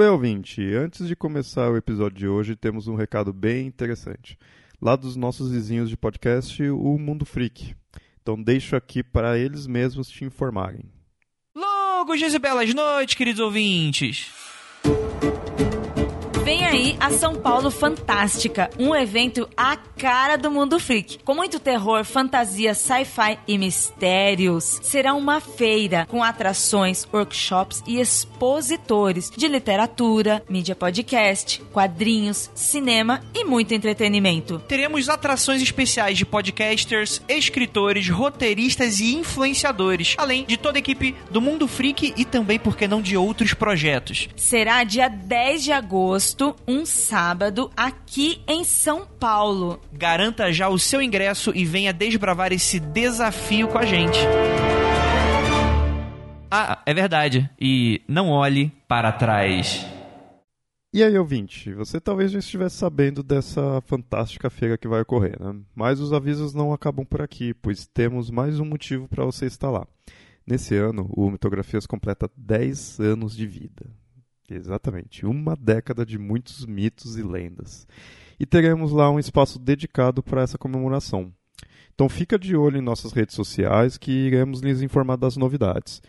bem, ouvinte. Antes de começar o episódio de hoje, temos um recado bem interessante. Lá dos nossos vizinhos de podcast, o Mundo Freak. Então deixo aqui para eles mesmos te informarem. Longos dias e belas noites, queridos ouvintes. Vem aí a São Paulo Fantástica, um evento à cara do mundo freak, com muito terror, fantasia, sci-fi e mistérios. Será uma feira com atrações, workshops e expositores de literatura, mídia podcast, quadrinhos, cinema e muito entretenimento. Teremos atrações especiais de podcasters, escritores, roteiristas e influenciadores, além de toda a equipe do Mundo Freak e também, por que não, de outros projetos. Será dia 10 de agosto um sábado, aqui em São Paulo. Garanta já o seu ingresso e venha desbravar esse desafio com a gente. Ah, é verdade. E não olhe para trás. E aí, ouvinte, você talvez já estivesse sabendo dessa fantástica feira que vai ocorrer, né? Mas os avisos não acabam por aqui, pois temos mais um motivo para você estar lá. Nesse ano, o Mitografias completa 10 anos de vida. Exatamente, uma década de muitos mitos e lendas. E teremos lá um espaço dedicado para essa comemoração. Então fica de olho em nossas redes sociais que iremos lhes informar das novidades.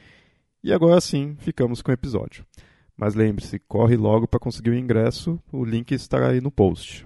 E agora sim, ficamos com o episódio. Mas lembre-se, corre logo para conseguir o ingresso, o link estará aí no post.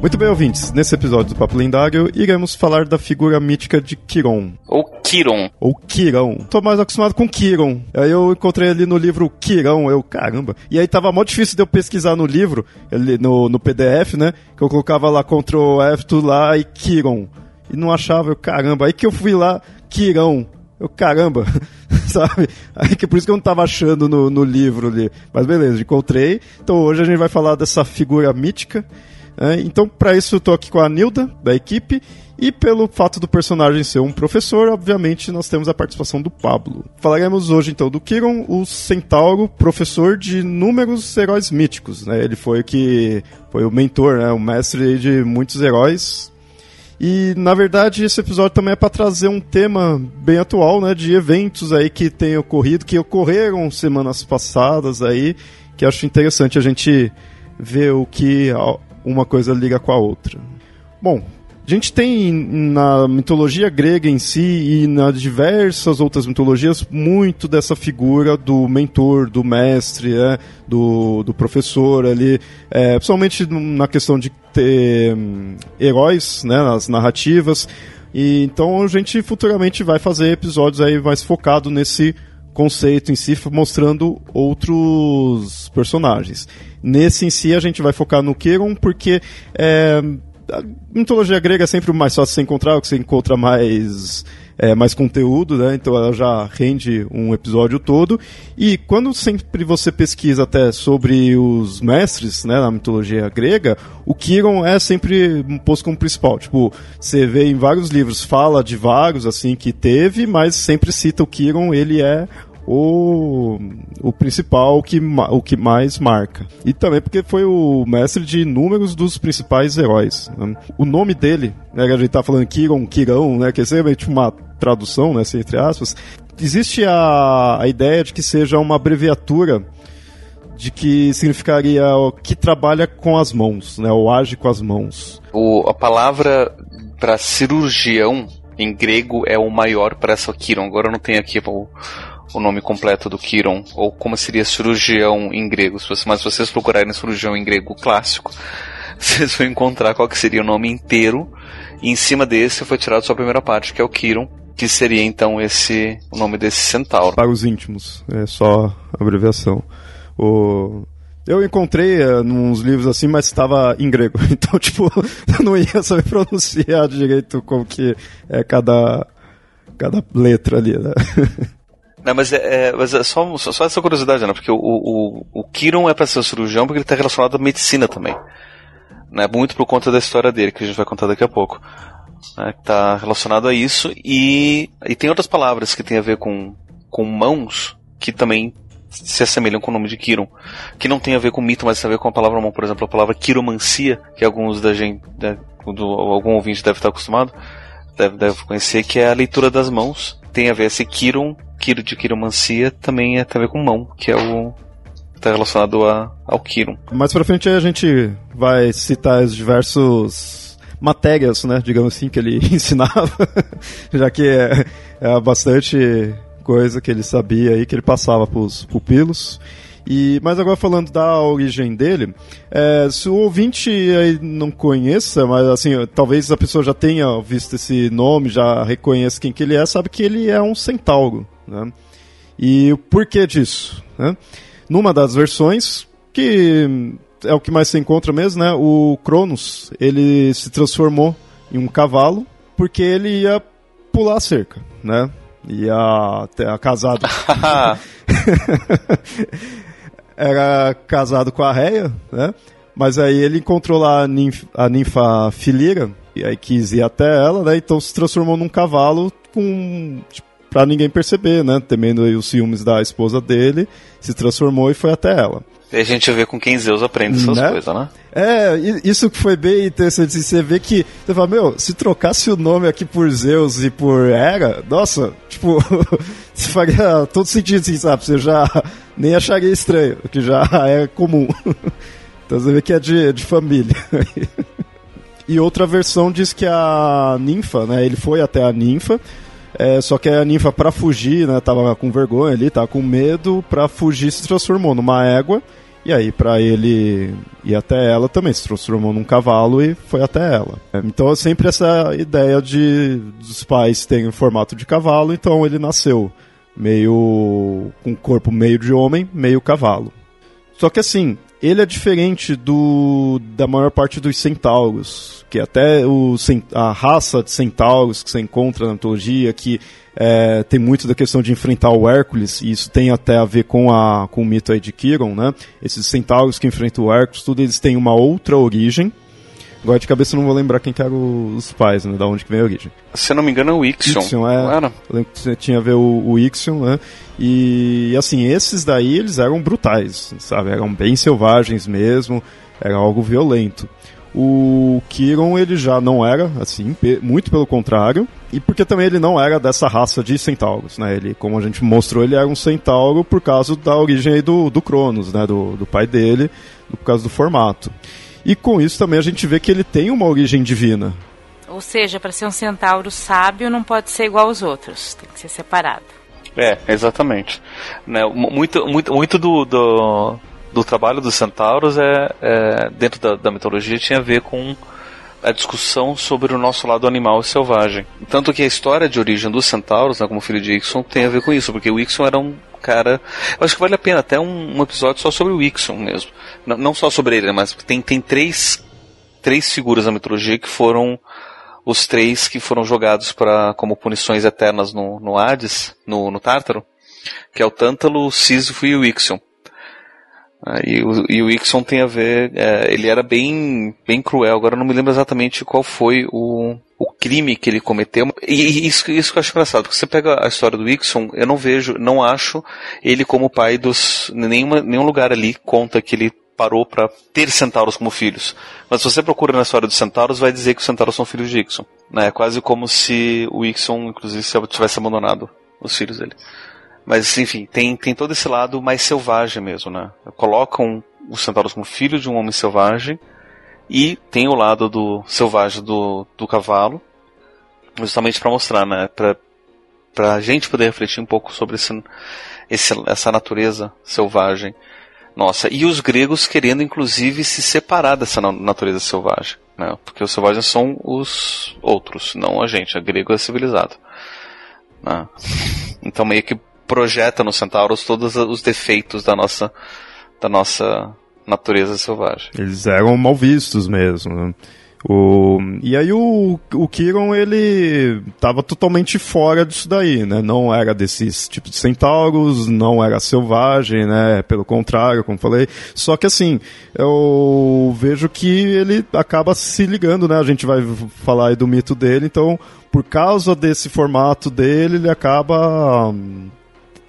Muito bem, ouvintes. Nesse episódio do Papo Lendário, iremos falar da figura mítica de Kiron. Ou Kiron. Ou Kirão. Tô mais acostumado com Kiron. Aí eu encontrei ali no livro Kirão, eu, caramba. E aí tava mó difícil de eu pesquisar no livro, no, no PDF, né? Que eu colocava lá Ctrl F, tudo lá, e Kiron. E não achava, eu, caramba. Aí que eu fui lá, Kirão. Eu, caramba, sabe? Aí que por isso que eu não tava achando no, no livro ali. Mas beleza, encontrei. Então hoje a gente vai falar dessa figura mítica. É, então, para isso, eu tô aqui com a Nilda, da equipe, e pelo fato do personagem ser um professor, obviamente, nós temos a participação do Pablo. Falaremos hoje, então, do Kiron, o centauro, professor de inúmeros heróis míticos. Né? Ele foi que foi o mentor, né? o mestre de muitos heróis. E, na verdade, esse episódio também é para trazer um tema bem atual, né, de eventos aí que têm ocorrido, que ocorreram semanas passadas aí, que acho interessante a gente ver o que uma coisa liga com a outra. Bom, a gente tem na mitologia grega em si e nas diversas outras mitologias muito dessa figura do mentor, do mestre, é, do, do professor ali, é, principalmente na questão de ter hum, heróis né, nas narrativas. E, então a gente futuramente vai fazer episódios aí mais focado nesse conceito em si, mostrando outros personagens. Nesse em si a gente vai focar no Kiron, porque é, a mitologia grega é sempre mais fácil de se encontrar, o que você encontra mais é, mais conteúdo, né? Então ela já rende um episódio todo. E quando sempre você pesquisa até sobre os mestres, né, na mitologia grega, o Kiron é sempre posto como principal. Tipo, você vê em vários livros, fala de vários, assim, que teve, mas sempre cita o Kiron, ele é o, o principal, o que, o que mais marca. E também porque foi o mestre de inúmeros dos principais heróis. Né? O nome dele, né, a gente tá falando Kiron, Kirão, né, que é realmente uma tradução, né, assim, entre aspas, existe a, a ideia de que seja uma abreviatura de que significaria o que trabalha com as mãos, né, ou age com as mãos. O, a palavra para cirurgião em grego é o maior para Kiron. Agora eu não tenho aqui o, o nome completo do Kiron, ou como seria cirurgião em grego, mas se vocês procurarem cirurgião em grego clássico, vocês vão encontrar qual que seria o nome inteiro. E em cima desse foi tirado só a primeira parte, que é o Kiron, que seria então esse o nome desse centauro. Para os íntimos, é só abreviação. O... Eu encontrei uh, uns livros assim, mas estava em grego. Então, tipo, eu não ia saber pronunciar direito como que é cada, cada letra ali, né? Não, mas é, é, mas é só, só, essa curiosidade, né? Porque o, o, o Kiron é para ser um cirurgião porque ele está relacionado à medicina também. Né? Muito por conta da história dele, que a gente vai contar daqui a pouco. Né? Tá relacionado a isso. E, e tem outras palavras que tem a ver com, com mãos que também se assemelham com o nome de Kiron. Que não tem a ver com mito, mas tem a ver com a palavra mão. Por exemplo, a palavra quiromancia, que alguns da gente, né, do, algum ouvinte deve estar acostumado, deve, deve conhecer, que é a leitura das mãos. Tem a ver esse Kiron, Kiro de quiromancia, também é, tem a ver com mão, que é o está relacionado a, ao Kiron. Mais pra frente a gente vai citar os diversos matérias, né, digamos assim, que ele ensinava, já que é, é bastante coisa que ele sabia aí, que ele passava para os pupilos. E, mas agora falando da origem dele, é, se o ouvinte aí não conheça, mas assim, talvez a pessoa já tenha visto esse nome, já reconheça quem que ele é, sabe que ele é um centauro, né? E o porquê disso, né? Numa das versões, que é o que mais se encontra mesmo, né? O Cronos, ele se transformou em um cavalo porque ele ia pular a cerca, né? Ia até casado. Era casado com a Reia, né? Mas aí ele encontrou lá a ninfa, a ninfa Filira, e aí quis ir até ela, né? Então se transformou num cavalo com. Tipo, pra ninguém perceber, né? Temendo os ciúmes da esposa dele, se transformou e foi até ela. E a gente vê com quem Zeus aprende essas né? coisas, né? É, isso que foi bem interessante. Você vê que, você fala, meu, se trocasse o nome aqui por Zeus e por Hera, nossa, tipo, se faria todo sentido, assim, sabe? Você já nem acharia estranho, que já é comum. então você vê que é de, de família. e outra versão diz que a ninfa, né? Ele foi até a ninfa, é, só que a ninfa, para fugir, né, tava com vergonha ali, tava com medo, para fugir se transformou numa égua e aí, para ele ir até ela, também se transformou num cavalo e foi até ela. Então, é sempre essa ideia de dos pais terem formato de cavalo, então ele nasceu meio com corpo meio de homem, meio cavalo. Só que assim, ele é diferente do da maior parte dos centauros, que até o, a raça de centauros que você encontra na mitologia, que é, tem muito da questão de enfrentar o Hércules, e isso tem até a ver com, a, com o mito aí de Kiron, né? Esses centauros que enfrentam o Hércules, tudo eles têm uma outra origem. Agora de cabeça eu não vou lembrar quem que eram os pais, né? Da onde que vem a origem. Se não me engano é o Ixion. Ixion é, não era? Eu lembro que tinha a ver o, o Ixion, né? E assim, esses daí eles eram brutais, sabe? Eram bem selvagens mesmo, era algo violento. O Kiron ele já não era assim, muito pelo contrário, e porque também ele não era dessa raça de centauros, né? Ele, como a gente mostrou, ele era um centauro por causa da origem do, do Cronos, né? Do, do pai dele, por causa do formato. E com isso também a gente vê que ele tem uma origem divina. Ou seja, para ser um centauro sábio não pode ser igual aos outros, tem que ser separado. É, exatamente. Né, muito, muito, muito do, do, do trabalho dos centauros é, é dentro da, da, mitologia tinha a ver com a discussão sobre o nosso lado animal e selvagem. Tanto que a história de origem dos centauros, né, como filho de Ixon, tem a ver com isso, porque o Ixon era um cara. Eu acho que vale a pena até um, um episódio só sobre o Ixon mesmo. Não, não só sobre ele, mas tem, tem três, três figuras da mitologia que foram os três que foram jogados para como punições eternas no, no Hades, no, no Tártaro, que é o Tântalo, Sísifo e o Ixion. Ah, e, o, e o Ixon tem a ver, é, ele era bem, bem cruel, agora eu não me lembro exatamente qual foi o, o crime que ele cometeu. E, isso, isso que eu acho engraçado, porque você pega a história do Ixon, eu não vejo, não acho ele como pai dos, nenhuma, nenhum lugar ali conta que ele parou para ter centauros como filhos. Mas se você procura na história dos centauros, vai dizer que os centauros são filhos de Ixon. Né? É quase como se o Ixon, inclusive, tivesse abandonado os filhos dele. Mas, enfim, tem, tem todo esse lado mais selvagem mesmo, né? Colocam os centauros como filhos de um homem selvagem e tem o lado do selvagem do, do cavalo, justamente para mostrar, né? Pra, pra gente poder refletir um pouco sobre esse, esse, essa natureza selvagem nossa. E os gregos querendo, inclusive, se separar dessa natureza selvagem. Né? Porque os selvagens são os outros, não a gente. A grego é civilizado. Né? Então meio que projeta nos centauros todos os defeitos da nossa, da nossa natureza selvagem. Eles eram mal vistos mesmo. O, e aí o, o Kiron, ele estava totalmente fora disso daí, né? Não era desses tipos de centauros, não era selvagem, né? Pelo contrário, como falei. Só que assim, eu vejo que ele acaba se ligando, né? A gente vai falar aí do mito dele, então, por causa desse formato dele, ele acaba hum,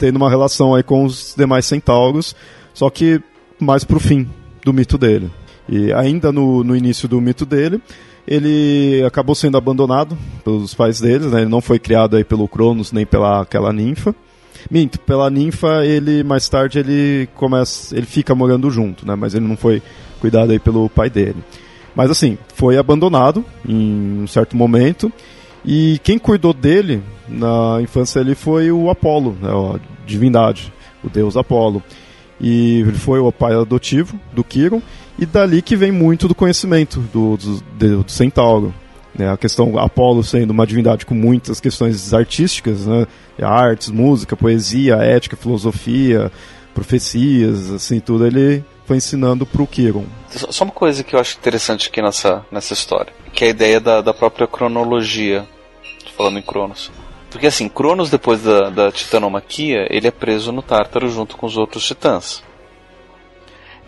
tendo uma relação aí com os demais centauros, só que mais pro fim do mito dele. E ainda no, no início do mito dele, ele acabou sendo abandonado pelos pais dele, né? Ele não foi criado aí pelo Cronos nem pela aquela ninfa. Minto, pela ninfa ele mais tarde ele começa, ele fica morando junto, né? Mas ele não foi cuidado aí pelo pai dele. Mas assim, foi abandonado em um certo momento e quem cuidou dele na infância ele foi o Apolo, né? a divindade, o deus Apolo. E ele foi o pai adotivo do Kiron e dali que vem muito do conhecimento do, do, do centauro. Né? A questão Apolo sendo uma divindade com muitas questões artísticas, né? artes, música, poesia, ética, filosofia, profecias, assim, tudo ele foi ensinando para o Kiron. Só uma coisa que eu acho interessante aqui nessa, nessa história, que é a ideia da, da própria cronologia, falando em Cronos. Porque assim, Cronos depois da, da titanomaquia, ele é preso no Tártaro junto com os outros titãs.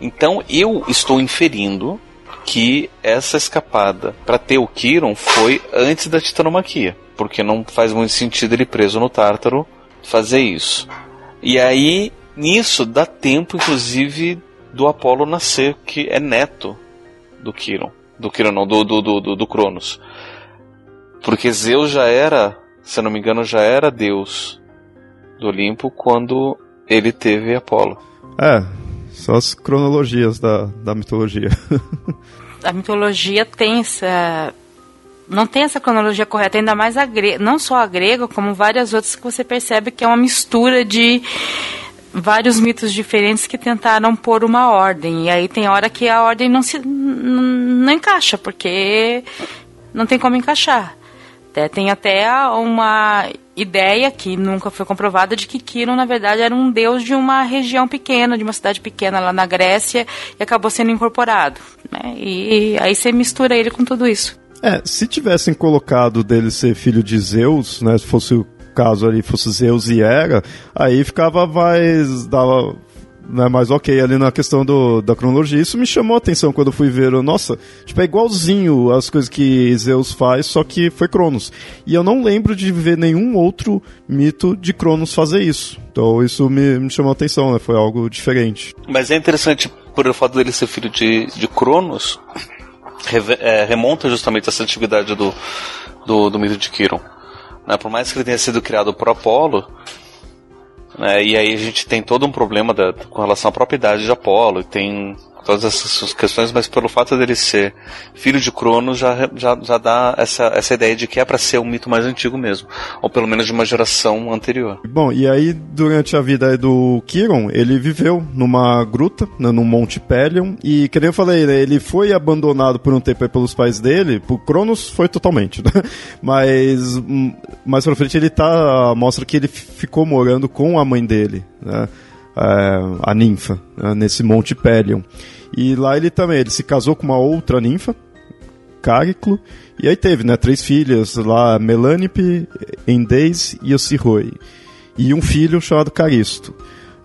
Então eu estou inferindo que essa escapada para ter o Kiron foi antes da titanomaquia, porque não faz muito sentido ele preso no Tártaro fazer isso. E aí nisso dá tempo, inclusive, do Apolo nascer, que é neto do Kiron, do Kiron não, do do, do, do, Cronos, porque Zeus já era, se eu não me engano, já era Deus do Olimpo quando ele teve Apolo. É, são as cronologias da, da mitologia. a mitologia tem essa. Não tem essa cronologia correta, ainda mais a grega, não só a grega, como várias outras que você percebe que é uma mistura de vários mitos diferentes que tentaram pôr uma ordem. E aí tem hora que a ordem não se não encaixa, porque não tem como encaixar. É, tem até uma ideia que nunca foi comprovada de que Quiron, na verdade, era um deus de uma região pequena, de uma cidade pequena lá na Grécia, e acabou sendo incorporado. Né? E, e aí você mistura ele com tudo isso. É, se tivessem colocado dele ser filho de Zeus, né, se fosse o caso ali, fosse Zeus e Hera, aí ficava mais, dava, né, mas ok, ali na questão do, da cronologia, isso me chamou a atenção quando eu fui ver, nossa, tipo, é igualzinho as coisas que Zeus faz, só que foi Cronos. E eu não lembro de ver nenhum outro mito de Cronos fazer isso. Então isso me, me chamou a atenção, né, foi algo diferente. Mas é interessante, por o fato dele ser filho de, de Cronos, é, remonta justamente essa antiguidade do, do, do mito de Quiron. Né, por mais que ele tenha sido criado por Apolo, né? E aí a gente tem todo um problema da, com relação à propriedade de Apolo, tem todas essas questões, mas pelo fato dele ser filho de Cronos já, já, já dá essa, essa ideia de que é para ser um mito mais antigo mesmo, ou pelo menos de uma geração anterior. Bom, e aí durante a vida do Kiron, ele viveu numa gruta, né, no Monte Pelion, e que nem eu falei, né, ele foi abandonado por um tempo pelos pais dele, por Cronos foi totalmente, né? Mas hum, mais pra frente ele tá, mostra que ele ficou morando com a mãe dele, né? É, a ninfa, né, nesse Monte Pelion. E lá ele também, ele se casou com uma outra ninfa, Cariclo, e aí teve, né, três filhas lá, Melanipe, Endeis e Ocirroi. E um filho chamado Caristo.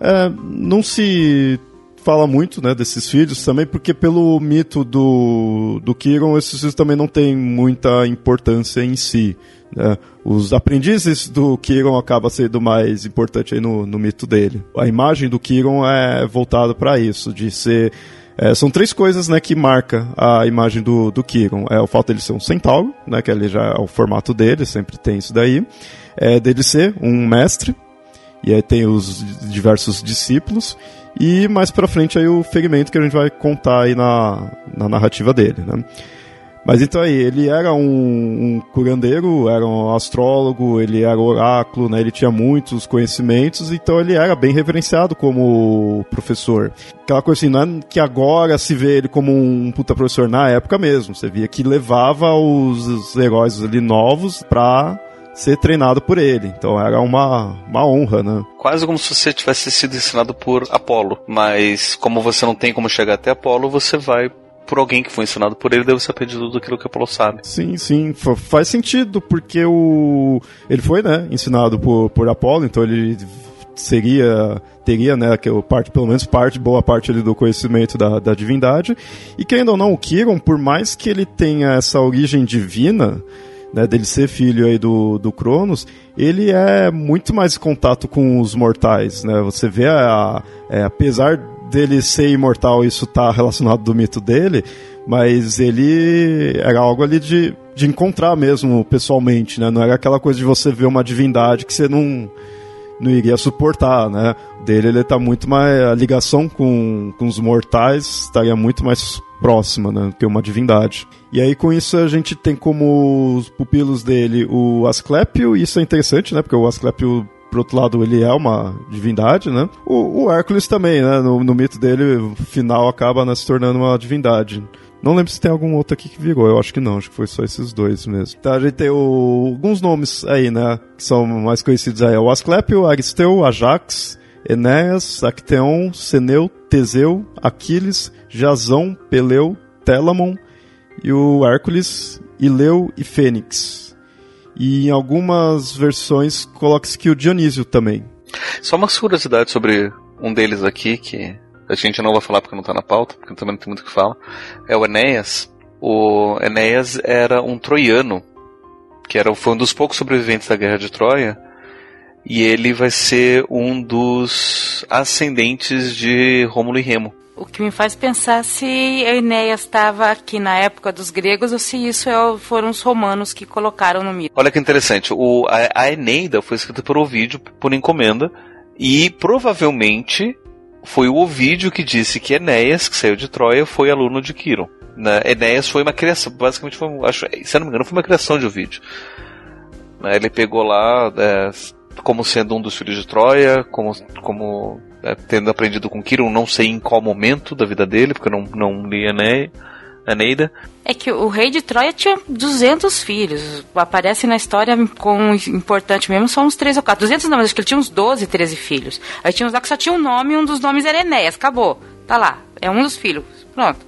É, não se fala muito, né, desses filhos também, porque pelo mito do, do Kiron, esses filhos também não têm muita importância em si. Né? Os aprendizes do Kiron acaba sendo mais importante aí no, no mito dele. A imagem do Kiron é voltada para isso, de ser é, são três coisas né, que marca a imagem do, do Kiron. É o fato dele ser um centauro, né, que ali já é o formato dele, sempre tem isso daí. É dele ser um mestre, e aí tem os diversos discípulos. E mais pra frente aí o ferimento que a gente vai contar aí na, na narrativa dele, né. Mas então aí, ele era um, um curandeiro, era um astrólogo, ele era oráculo, né? Ele tinha muitos conhecimentos, então ele era bem reverenciado como professor. Aquela coisa assim, não é que agora se vê ele como um puta professor na época mesmo. Você via que levava os, os heróis ali novos pra ser treinado por ele. Então era uma, uma honra, né? Quase como se você tivesse sido ensinado por Apolo. Mas como você não tem como chegar até Apolo, você vai por alguém que foi ensinado por ele, deve ser aprendido tudo aquilo que Apolo sabe. Sim, sim, faz sentido, porque o ele foi, né, ensinado por, por Apolo, então ele seria teria, né, que eu parte pelo menos parte boa parte ali do conhecimento da, da divindade. E querendo ou não, o Kiron, por mais que ele tenha essa origem divina, né, dele ser filho aí do, do Cronos, ele é muito mais em contato com os mortais, né? Você vê a, é, apesar dele ser imortal, isso tá relacionado do mito dele, mas ele era algo ali de, de encontrar mesmo pessoalmente, né? Não era aquela coisa de você ver uma divindade que você não não iria suportar, né? Dele ele tá muito mais a ligação com, com os mortais estaria muito mais próxima, né, que uma divindade. E aí com isso a gente tem como os pupilos dele o Asclepio, e isso é interessante, né, porque o Asclepio por outro lado, ele é uma divindade, né? O, o Hércules também, né? No, no mito dele, o final acaba né, se tornando uma divindade. Não lembro se tem algum outro aqui que virou, eu acho que não, acho que foi só esses dois mesmo. Então a gente tem o, alguns nomes aí, né? Que são mais conhecidos aí: o Asclepio, Aristeu, Ajax, Enéas, Acteon, Seneu, Teseu, Aquiles, Jazão, Peleu, Telamon e o Hércules, Ileu e Fênix. E em algumas versões coloca-se que o Dionísio também. Só uma curiosidade sobre um deles aqui, que a gente não vai falar porque não está na pauta, porque também não tem muito o que falar, é o Enéas. O Enéas era um troiano, que era, foi um dos poucos sobreviventes da Guerra de Troia, e ele vai ser um dos ascendentes de Rômulo e Remo. O que me faz pensar se Enéas estava aqui na época dos gregos ou se isso é, foram os romanos que colocaram no mito. Olha que interessante, o, a, a Eneida foi escrita por Ovídio por encomenda e provavelmente foi o Ovídio que disse que Enéas, que saiu de Troia, foi aluno de Quiron. Né? Enéas foi uma criação, basicamente foi, acho, se não me engano, foi uma criação de Ovídio. Né? Ele pegou lá é, como sendo um dos filhos de Troia, como, como é, tendo aprendido com Kiron, não sei em qual momento da vida dele, porque eu não, não li a Neida. É que o rei de Troia tinha 200 filhos. Aparece na história com importante mesmo, são uns 3 ou 4. 200 não, mas acho que ele tinha uns 12, 13 filhos. Aí tinha uns lá que só tinha um nome e um dos nomes era Enéas. Acabou. Tá lá. É um dos filhos. Pronto.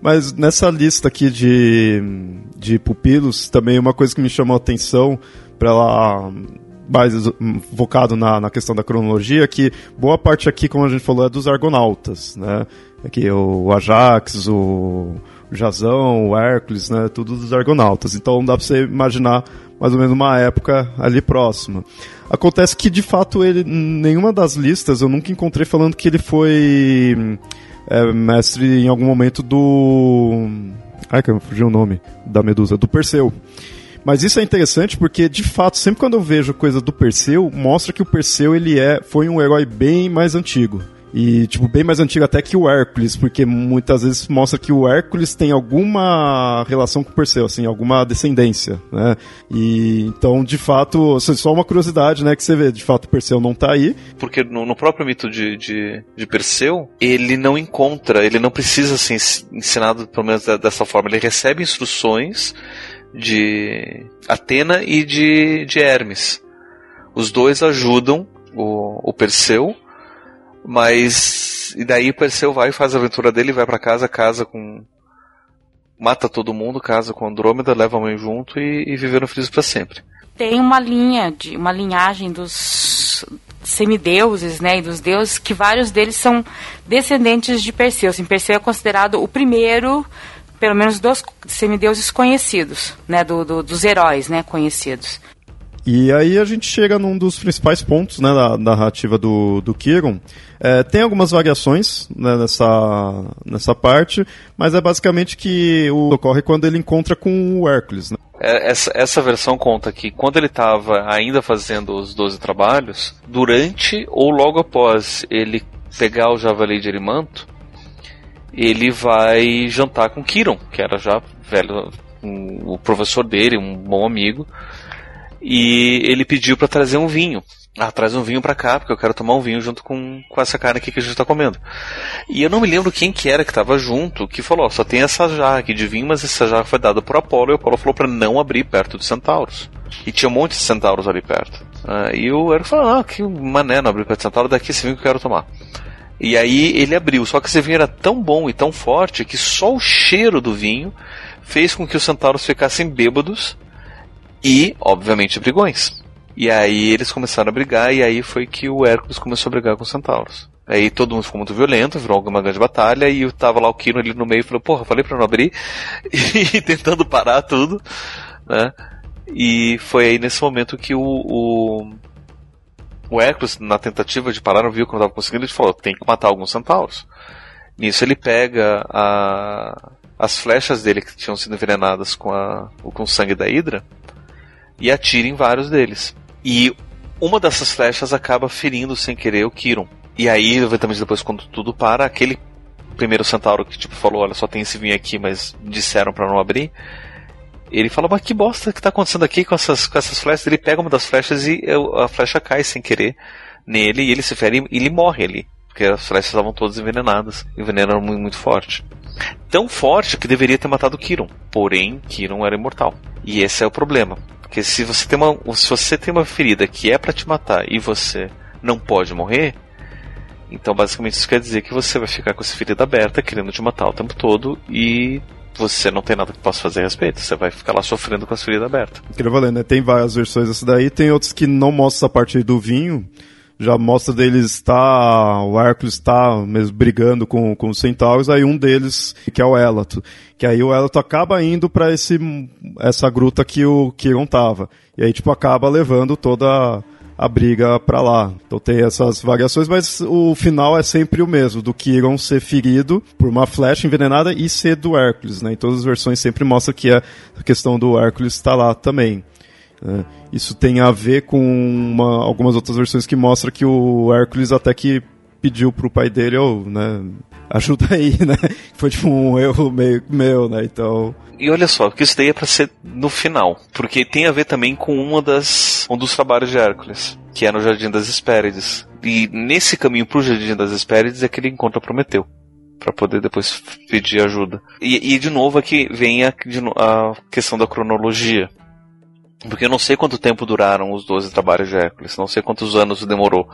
Mas nessa lista aqui de, de pupilos, também uma coisa que me chamou a atenção para ela mais focado na, na questão da cronologia, que boa parte aqui, como a gente falou, é dos argonautas, né? Aqui o Ajax, o Jazão, o Hércules, né? Tudo dos argonautas. Então dá pra você imaginar mais ou menos uma época ali próxima. Acontece que, de fato, ele, nenhuma das listas eu nunca encontrei falando que ele foi é, mestre em algum momento do. Ai, que fugiu o nome da Medusa, do Perseu. Mas isso é interessante porque, de fato, sempre quando eu vejo coisa do Perseu, mostra que o Perseu ele é, foi um herói bem mais antigo. E, tipo, bem mais antigo até que o Hércules, porque muitas vezes mostra que o Hércules tem alguma relação com o Perseu, assim, alguma descendência, né? E, então, de fato, só uma curiosidade, né, que você vê, de fato, o Perseu não tá aí. Porque no, no próprio mito de, de, de, Perseu, ele não encontra, ele não precisa ser ensinado, pelo menos dessa forma, ele recebe instruções de Atena e de, de Hermes. Os dois ajudam o, o Perseu, mas e daí Perseu vai faz a aventura dele, vai para casa, casa com mata todo mundo, casa com Andrômeda, leva a mãe junto e, e viveram felizes para sempre. Tem uma linha de uma linhagem dos semideuses, né, e dos deuses que vários deles são descendentes de Perseu. Assim, Perseu é considerado o primeiro pelo menos dos semideuses conhecidos, né, do, do, dos heróis, né, conhecidos. E aí a gente chega num dos principais pontos né, da, narrativa do, do Kiron. É, tem algumas variações né, nessa, nessa parte, mas é basicamente que o, ocorre quando ele encontra com o Hércules. Né? É, essa, essa versão conta que quando ele estava ainda fazendo os 12 trabalhos, durante ou logo após ele pegar o Javali de Erimanto, ele vai jantar com Kiron, que era já velho, um, o professor dele, um bom amigo, e ele pediu para trazer um vinho. Ah, traz um vinho para cá, porque eu quero tomar um vinho junto com, com essa carne aqui que a gente tá comendo. E eu não me lembro quem que era que tava junto, que falou, só tem essa jarra aqui de vinho, mas essa jarra foi dada por Apolo, e o Apolo falou para não abrir perto dos centauros. E tinha um monte de centauros ali perto. Ah, e o Eric falou, ah, que mané não abrir perto dos centauros, daqui esse vinho que eu quero tomar. E aí ele abriu, só que esse vinho era tão bom e tão forte que só o cheiro do vinho fez com que os centauros ficassem bêbados e, obviamente, brigões. E aí eles começaram a brigar, e aí foi que o Hércules começou a brigar com os centauros. Aí todo mundo ficou muito violento, virou uma grande batalha, e tava lá o Kino ali no meio e falou, porra, falei pra não abrir, e tentando parar tudo, né? E foi aí nesse momento que o, o, o Hércules, na tentativa de parar, não viu como tava conseguindo, ele falou, tem que matar alguns centauros. Nisso ele pega a, as flechas dele que tinham sido envenenadas com, a, com o sangue da Hidra, e atira em vários deles. E uma dessas flechas acaba ferindo sem querer o Kiron. E aí, eventualmente, depois, quando tudo para, aquele primeiro centauro que tipo falou: Olha, só tem esse vinho aqui, mas disseram para não abrir. Ele fala: Mas que bosta que tá acontecendo aqui com essas, com essas flechas? Ele pega uma das flechas e a flecha cai sem querer nele e ele se fere e ele morre ali. Porque as flechas estavam todas envenenadas. E o veneno era muito, muito forte. Tão forte que deveria ter matado Kiron. Porém, Kiron era imortal. E esse é o problema. Porque se você tem uma, se você tem uma ferida que é para te matar e você não pode morrer, então basicamente isso quer dizer que você vai ficar com essa ferida aberta, querendo te matar o tempo todo e você não tem nada que possa fazer a respeito. Você vai ficar lá sofrendo com a ferida aberta. Queria valer, né? Tem várias versões dessa daí, tem outros que não mostram essa parte do vinho já mostra deles está o Hércules está mesmo brigando com, com os centauros, aí um deles, que é o Elato, que aí o Elato acaba indo para esse essa gruta que o Kiron tava. E aí tipo acaba levando toda a, briga para lá. Então tem essas variações, mas o final é sempre o mesmo, do Kiron ser ferido por uma flecha envenenada e ser do Hércules, né? Em todas as versões sempre mostra que a questão do Hércules está lá também. Né? Isso tem a ver com uma, algumas outras versões que mostra que o Hércules até que pediu pro pai dele, oh, né, ajuda aí, né? Foi tipo um erro meio meu, né? Então. E olha só, que isso daí é pra ser no final. Porque tem a ver também com uma das, um dos trabalhos de Hércules, que é no Jardim das Hespérides. E nesse caminho pro Jardim das Hespérides é que ele encontra Prometeu. para poder depois pedir ajuda. E, e de novo aqui vem a, a questão da cronologia. Porque eu não sei quanto tempo duraram os 12 trabalhos de Hércules, não sei quantos anos demorou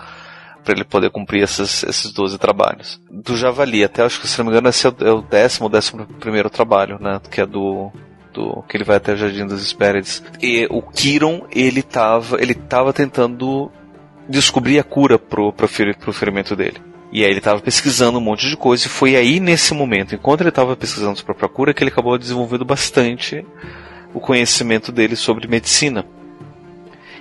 para ele poder cumprir esses, esses 12 trabalhos. Do Javali, até acho que se não me engano esse é o, é o décimo, décimo primeiro trabalho, né? Que é do, do que ele vai até o Jardim das Hespérides. E o Kiron, ele tava, ele tava tentando descobrir a cura pro, pro, pro ferimento dele. E aí ele estava pesquisando um monte de coisa e foi aí nesse momento, enquanto ele estava pesquisando sua própria cura, que ele acabou desenvolvendo bastante o conhecimento dele sobre medicina.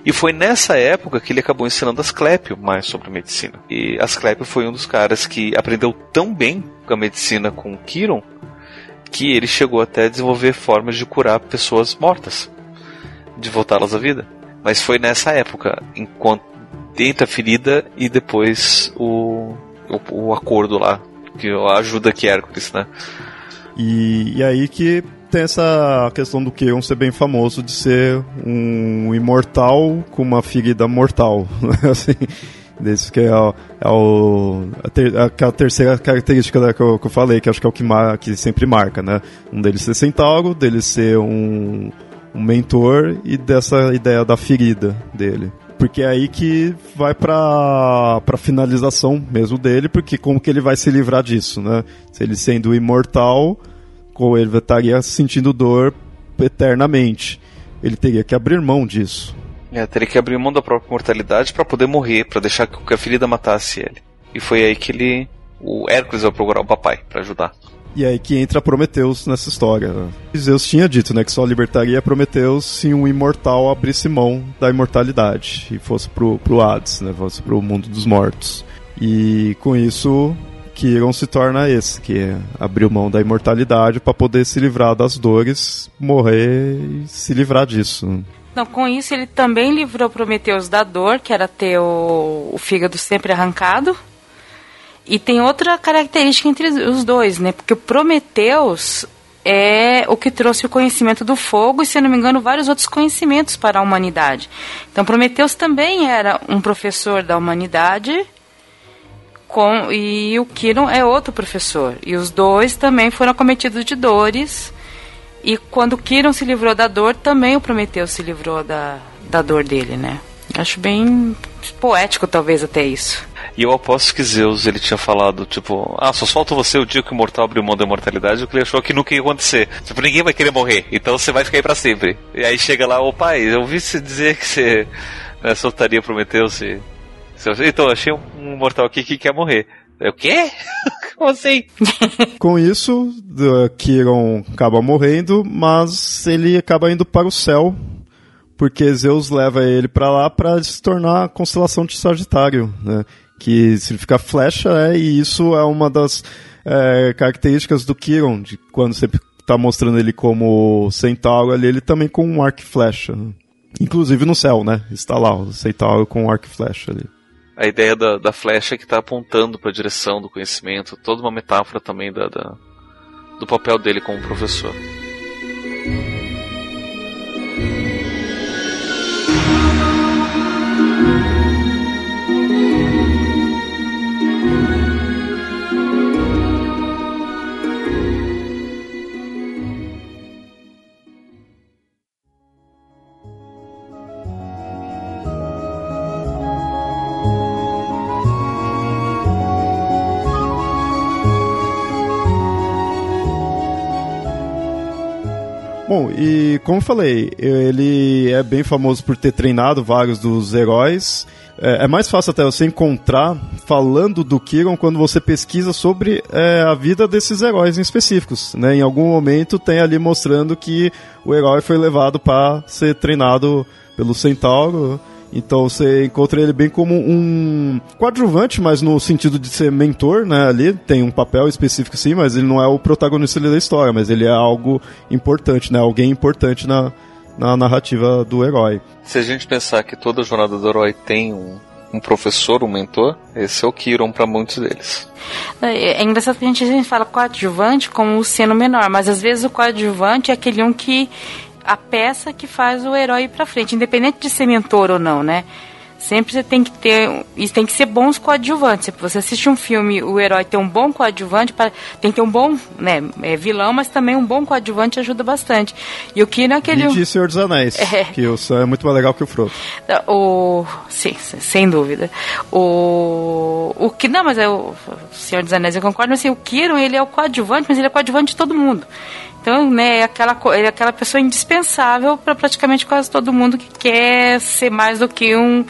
E foi nessa época que ele acabou ensinando Asclepio mais sobre medicina. E Asclepio foi um dos caras que aprendeu tão bem com a medicina com o Kiron que ele chegou até a desenvolver formas de curar pessoas mortas, de voltá-las à vida. Mas foi nessa época, enquanto dentro a ferida e depois o, o, o acordo lá, que ajuda que Hércules, né? E, e aí que tem essa questão do Keon ser bem famoso de ser um imortal com uma ferida mortal. assim, desse que é, é o, a, ter, a, a, terceira característica que eu, que eu, falei, que acho que é o que, mar, que sempre marca, né? Um deles ser centauro, dele ser um, um mentor e dessa ideia da ferida dele porque é aí que vai para para finalização mesmo dele, porque como que ele vai se livrar disso, né? Se ele sendo imortal, ou ele estaria sentindo dor eternamente. Ele teria que abrir mão disso. É, teria que abrir mão da própria mortalidade para poder morrer, para deixar que a ferida matasse ele. E foi aí que ele, o Hércules vai procurar o papai para ajudar. E aí que entra Prometeus nessa história. Zeus tinha dito, né, que só libertaria Prometeus se um imortal abrisse mão da imortalidade e fosse pro, pro Hades, né, fosse pro mundo dos mortos. E com isso Kiron se torna esse, que abrir mão da imortalidade para poder se livrar das dores, morrer e se livrar disso. Então, com isso, ele também livrou Prometeus da dor, que era ter o, o fígado sempre arrancado. E tem outra característica entre os dois, né? Porque o Prometeus, é o que trouxe o conhecimento do fogo e, se não me engano, vários outros conhecimentos para a humanidade. Então, Prometeus também era um professor da humanidade com, e o Kiron é outro professor. E os dois também foram acometidos de dores. E quando Kiron se livrou da dor, também o Prometeus se livrou da, da dor dele, né? Acho bem poético, talvez, até isso. E eu aposto que Zeus ele tinha falado, tipo, ah, só solto você o dia que o mortal abriu mão da imortalidade, o que ele achou que nunca ia acontecer. Tipo, ninguém vai querer morrer, então você vai ficar aí pra sempre. E aí chega lá, ô pai, eu ouvi você dizer que você né, soltaria Prometeu se. Então, achei um mortal aqui que quer morrer. O quê? Como assim? Com isso, Kiron acaba morrendo, mas ele acaba indo para o céu porque Zeus leva ele para lá para se tornar a constelação de Sagitário, né? que significa flecha, né? e isso é uma das é, características do Kiron, de quando você está mostrando ele como centauro ali, ele também com um arco e flecha. Né? Inclusive no céu, né? Está lá o centauro com um arco e flecha ali. A ideia da, da flecha que está apontando para a direção do conhecimento, toda uma metáfora também da, da do papel dele como professor. Como falei, ele é bem famoso por ter treinado vários dos heróis. É, é mais fácil até você encontrar falando do Kiron quando você pesquisa sobre é, a vida desses heróis em específicos. Né? Em algum momento tem ali mostrando que o herói foi levado para ser treinado pelo Centauro. Então você encontra ele bem como um coadjuvante, mas no sentido de ser mentor, né? Ali tem um papel específico sim, mas ele não é o protagonista da história, mas ele é algo importante, né? Alguém importante na, na narrativa do herói. Se a gente pensar que toda jornada do herói tem um, um professor, um mentor, esse é o Kiron para muitos deles. É, é engraçado que a gente, a gente fala coadjuvante como o seno menor, mas às vezes o coadjuvante é aquele um que a peça que faz o herói ir pra frente, independente de ser mentor ou não, né? Sempre você tem que ter. Isso tem que ser bons coadjuvantes. Se você assiste um filme, o herói tem um bom coadjuvante, tem que ter um bom né, é vilão, mas também um bom coadjuvante ajuda bastante. E o que naquele. E de Senhor dos Anéis. É. Que o Sam é muito mais legal que o Frodo. O. Sim, sem dúvida. O. O que. Não, mas é o Senhor dos Anéis, eu concordo, mas assim, o Kiron, ele é o coadjuvante, mas ele é coadjuvante de todo mundo. Então, né, é aquela, é aquela pessoa indispensável para praticamente quase todo mundo que quer ser mais do que um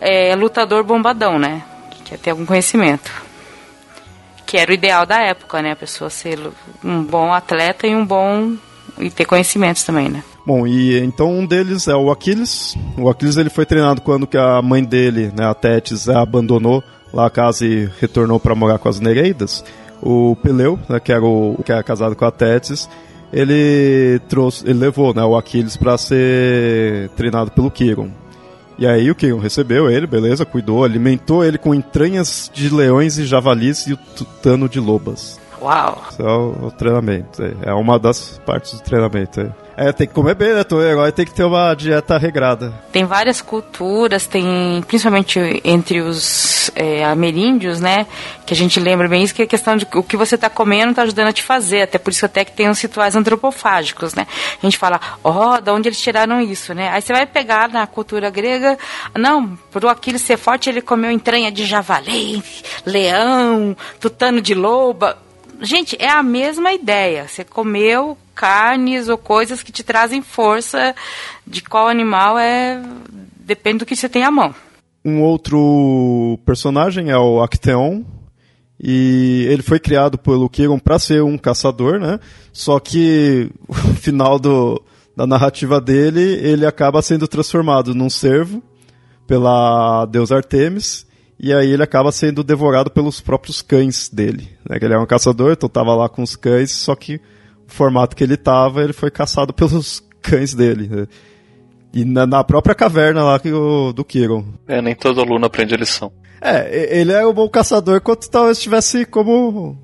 é, lutador bombadão, né? Que quer ter algum conhecimento. Que era o ideal da época, né? A pessoa ser um bom atleta e um bom. e ter conhecimentos também, né? Bom, e então um deles é o Aquiles. O Aquiles ele foi treinado quando que a mãe dele, né, a Tétis, abandonou lá a casa e retornou para morar com as Nereidas. O Peleu, né, que era o que era casado com a Tétis, ele trouxe, ele levou, né, o Aquiles para ser treinado pelo Kiron. E aí o Kiron recebeu ele, beleza, cuidou, alimentou ele com entranhas de leões e javalis e o tutano de lobas. Uau! Isso é o, o treinamento, é uma das partes do treinamento. É. É, tem que comer bem, né? Tu agora tem que ter uma dieta regrada. Tem várias culturas, tem principalmente entre os é, ameríndios, né? Que a gente lembra bem isso, que é a questão de o que você está comendo está ajudando a te fazer. Até por isso até que tem os rituais antropofágicos, né? A gente fala, ó, oh, de onde eles tiraram isso, né? Aí você vai pegar na cultura grega, não, pro Aquiles ser forte, ele comeu entranha de javali, leão, tutano de loba. Gente, é a mesma ideia. Você comeu carnes ou coisas que te trazem força de qual animal é depende do que você tem à mão. Um outro personagem é o Acteon, e ele foi criado pelo Kiron para ser um caçador, né? Só que o final do, da narrativa dele, ele acaba sendo transformado num servo pela deusa Artemis, e aí ele acaba sendo devorado pelos próprios cães dele. Né? Ele é um caçador, então tava lá com os cães, só que formato que ele tava, ele foi caçado pelos cães dele. Né? E na, na, própria caverna lá que o, do Kiron. É, nem todo aluno aprende a lição. É, ele é um bom caçador quando talvez estivesse como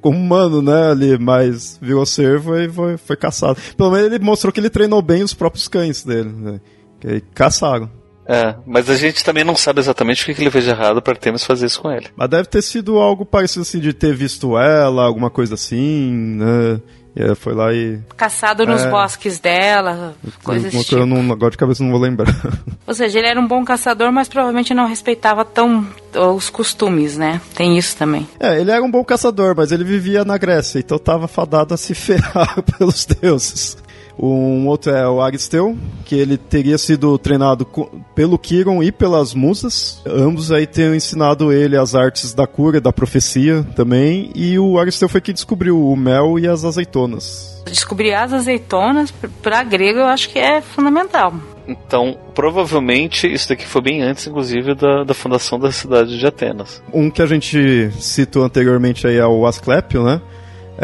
como humano, né, ali, mas virou servo e foi, foi caçado. Pelo menos ele mostrou que ele treinou bem os próprios cães dele, né, que caçaram. É, mas a gente também não sabe exatamente o que, que ele fez de errado para Temis fazer isso com ele. Mas deve ter sido algo parecido assim, de ter visto ela, alguma coisa assim, né? E ela foi lá e. Caçado nos é, bosques dela, coisas assim. Eu não, agora de cabeça não vou lembrar. Ou seja, ele era um bom caçador, mas provavelmente não respeitava tão os costumes, né? Tem isso também. É, ele era um bom caçador, mas ele vivia na Grécia, então tava fadado a se ferrar pelos deuses. Um outro é o Aristeu, que ele teria sido treinado pelo Kiron e pelas musas. Ambos aí tenham ensinado ele as artes da cura, da profecia também. E o Aristeu foi quem descobriu o mel e as azeitonas. Descobrir as azeitonas, para grego, eu acho que é fundamental. Então, provavelmente, isso daqui foi bem antes, inclusive, da, da fundação da cidade de Atenas. Um que a gente citou anteriormente aí é o Asclépio, né?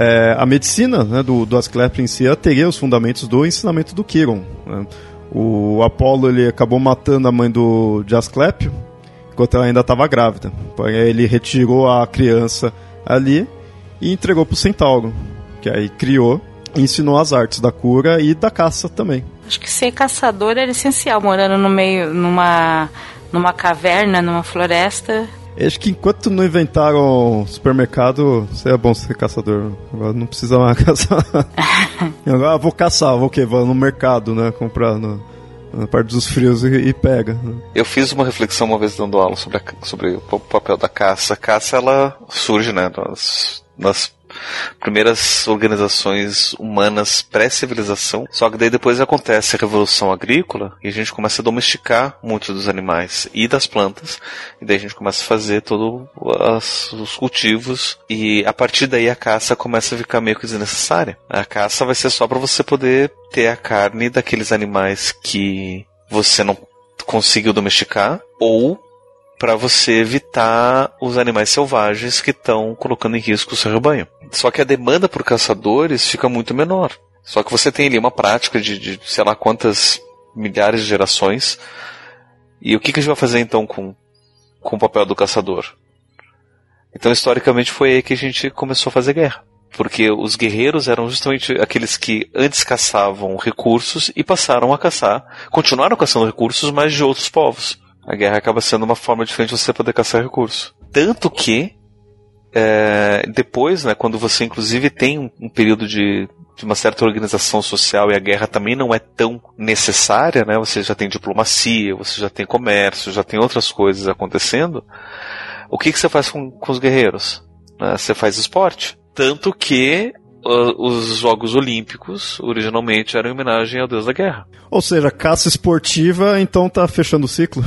É, a medicina né, do, do em si teria os fundamentos do ensinamento do Quiron. Né? O Apolo ele acabou matando a mãe do, de Asclepio enquanto ela ainda estava grávida. Ele retirou a criança ali e entregou para o Centauro, que aí criou e ensinou as artes da cura e da caça também. Acho que ser caçador era essencial, morando no meio, numa, numa caverna, numa floresta. Acho que enquanto não inventaram supermercado, seria bom ser caçador. Agora não precisa mais caçar. Agora vou caçar, vou o quê? Vou no mercado, né? Comprar no, na parte dos frios e, e pega. Né? Eu fiz uma reflexão uma vez dando aula sobre, a, sobre o papel da caça. A caça, ela surge, né? Nas, nas primeiras organizações humanas pré-civilização. Só que daí depois acontece a revolução agrícola e a gente começa a domesticar muitos dos animais e das plantas. E daí a gente começa a fazer todos os cultivos e a partir daí a caça começa a ficar meio que desnecessária. A caça vai ser só para você poder ter a carne daqueles animais que você não conseguiu domesticar ou para você evitar os animais selvagens que estão colocando em risco o seu rebanho. Só que a demanda por caçadores fica muito menor. Só que você tem ali uma prática de, de sei lá quantas milhares de gerações. E o que, que a gente vai fazer então com, com o papel do caçador? Então, historicamente, foi aí que a gente começou a fazer guerra. Porque os guerreiros eram justamente aqueles que antes caçavam recursos e passaram a caçar, continuaram caçando recursos, mas de outros povos. A guerra acaba sendo uma forma diferente de você poder caçar recursos. Tanto que, é, depois, né, quando você inclusive tem um, um período de, de, uma certa organização social e a guerra também não é tão necessária, né, você já tem diplomacia, você já tem comércio, já tem outras coisas acontecendo, o que, que você faz com, com os guerreiros? Né, você faz esporte. Tanto que os Jogos Olímpicos originalmente eram em homenagem ao deus da guerra. Ou seja, caça esportiva, então tá fechando o ciclo.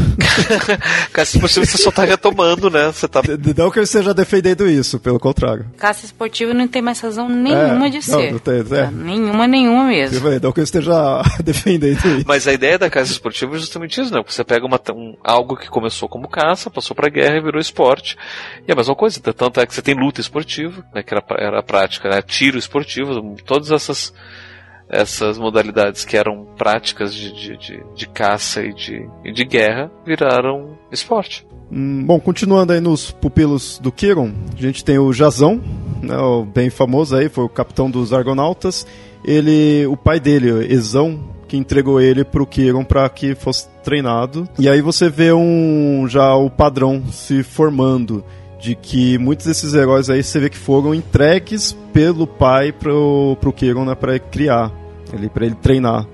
caça esportiva você só tá retomando, né? Você tá... Não que eu esteja defendendo isso, pelo contrário. Caça esportiva não tem mais razão nenhuma é, de ser. Não, não tem, é. Nenhuma, nenhuma mesmo. Não que eu esteja defendendo isso. Mas a ideia da caça esportiva é justamente isso, né? Você pega uma, um, algo que começou como caça, passou pra guerra e virou esporte. E é a mesma coisa, tanto é que você tem luta esportiva, né? Que era, era a prática, né? Tiro esportivos, todas essas essas modalidades que eram práticas de, de, de, de caça e de, e de guerra viraram esporte. Hum, bom, continuando aí nos pupilos do Kiron, a gente tem o Jazão, né, o bem famoso aí, foi o capitão dos Argonautas. Ele, o pai dele, Ezão, que entregou ele pro Kiron para que fosse treinado. E aí você vê um já o padrão se formando de que muitos desses heróis aí você vê que foram entregues pelo pai pro, pro Kiron, né, pra criar, ele, pra ele treinar.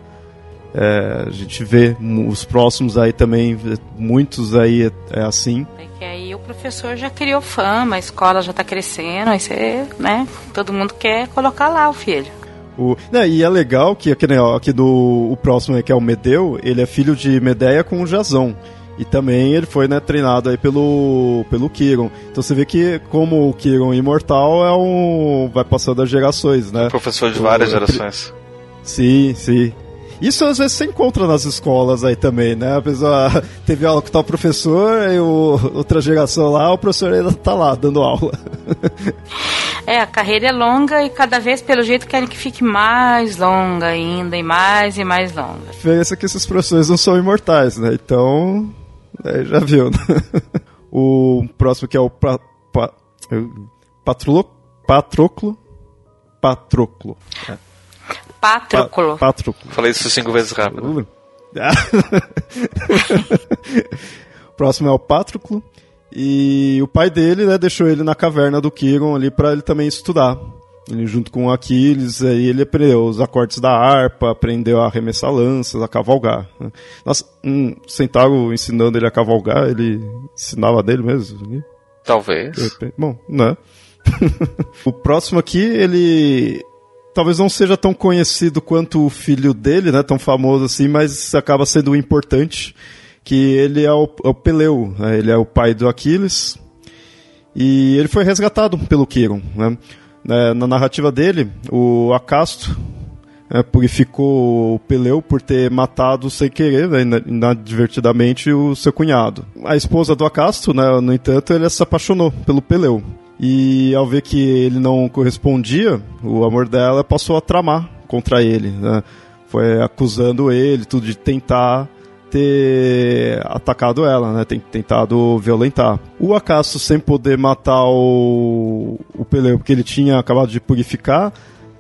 É, a gente vê os próximos aí também, muitos aí é, é assim. É que aí o professor já criou fama, a escola já tá crescendo, aí você, né, todo mundo quer colocar lá o filho. O, né, e é legal que aqui, né, aqui do o próximo que é o Medeu, ele é filho de Medeia com o Jazão. E também ele foi né, treinado aí pelo, pelo Kiron. Então você vê que como o Kiron imortal é um. vai passando as gerações, né? professor de várias o, gerações. Sim, sim. Isso às vezes você encontra nas escolas aí também, né? A pessoa teve aula com tal professor e o, outra geração lá, o professor ainda tá lá dando aula. É, a carreira é longa e cada vez, pelo jeito, querem que fique mais longa ainda, e mais e mais longa. A diferença é que esses professores não são imortais, né? Então, é, já viu, né? O próximo que é o pra, pa, Patrulo, Patroclo. Patroclo. É. Patroclo. Pa Patroclo. Falei isso cinco vezes rápido. o próximo é o Patroclo. E o pai dele, né, deixou ele na caverna do Kiron ali para ele também estudar. Ele junto com Aquiles, aí ele aprendeu os acordes da harpa, aprendeu a arremessar lanças, a cavalgar. Né. Nossa, um centauro ensinando ele a cavalgar, ele ensinava dele mesmo? Talvez. Bom, né? o próximo aqui, ele talvez não seja tão conhecido quanto o filho dele, né, tão famoso assim, mas acaba sendo importante, que ele é o, é o Peleu, né, ele é o pai do Aquiles, e ele foi resgatado pelo Quiron, né, é, na narrativa dele, o Acasto é, purificou o Peleu por ter matado sem querer, né, inadvertidamente, o seu cunhado. A esposa do Acasto, né, no entanto, ele se apaixonou pelo Peleu. E ao ver que ele não correspondia, o amor dela passou a tramar contra ele. Né? Foi acusando ele tudo de tentar ter atacado ela, né? Tem tentado violentar. O Acaso, sem poder matar o, o Peleu, porque ele tinha acabado de purificar,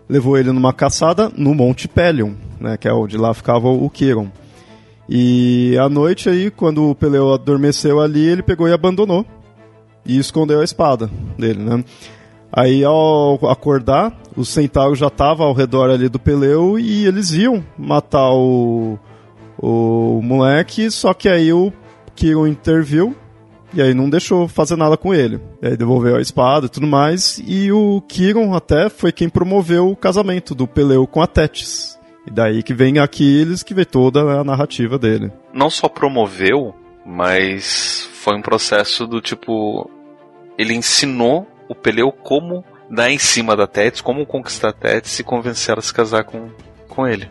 levou ele numa caçada no Monte Pelion, né? Que é onde lá ficava o Kiron. E à noite aí, quando o Peleu adormeceu ali, ele pegou e abandonou e escondeu a espada dele, né? Aí ao acordar, o centauro já estava ao redor ali do Peleu e eles iam matar o, o moleque, só que aí o Kiron interviu e aí não deixou fazer nada com ele. E aí devolveu a espada e tudo mais, e o Kiron até foi quem promoveu o casamento do Peleu com a Tétis. E daí que vem Aquiles, que vê toda a narrativa dele. Não só promoveu, mas foi um processo do tipo ele ensinou o Peleu como dar em cima da Tétis, como conquistar a Tétis e convencer ela a se casar com, com ele.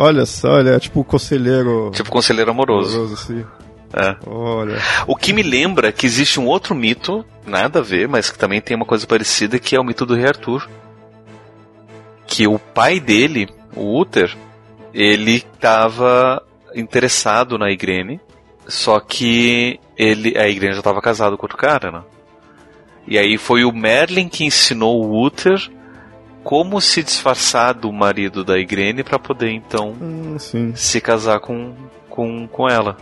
Olha só, ele é tipo conselheiro. Tipo conselheiro amoroso. amoroso sim. É. Olha. O que me lembra que existe um outro mito, nada a ver, mas que também tem uma coisa parecida, que é o mito do rei Arthur. Que o pai dele, o Uther, ele estava interessado na Igrene, só que ele, a Igrene já estava casada com outro cara, né? E aí foi o Merlin que ensinou o Uther como se disfarçar do marido da Igrene para poder então hum, se casar com, com, com ela.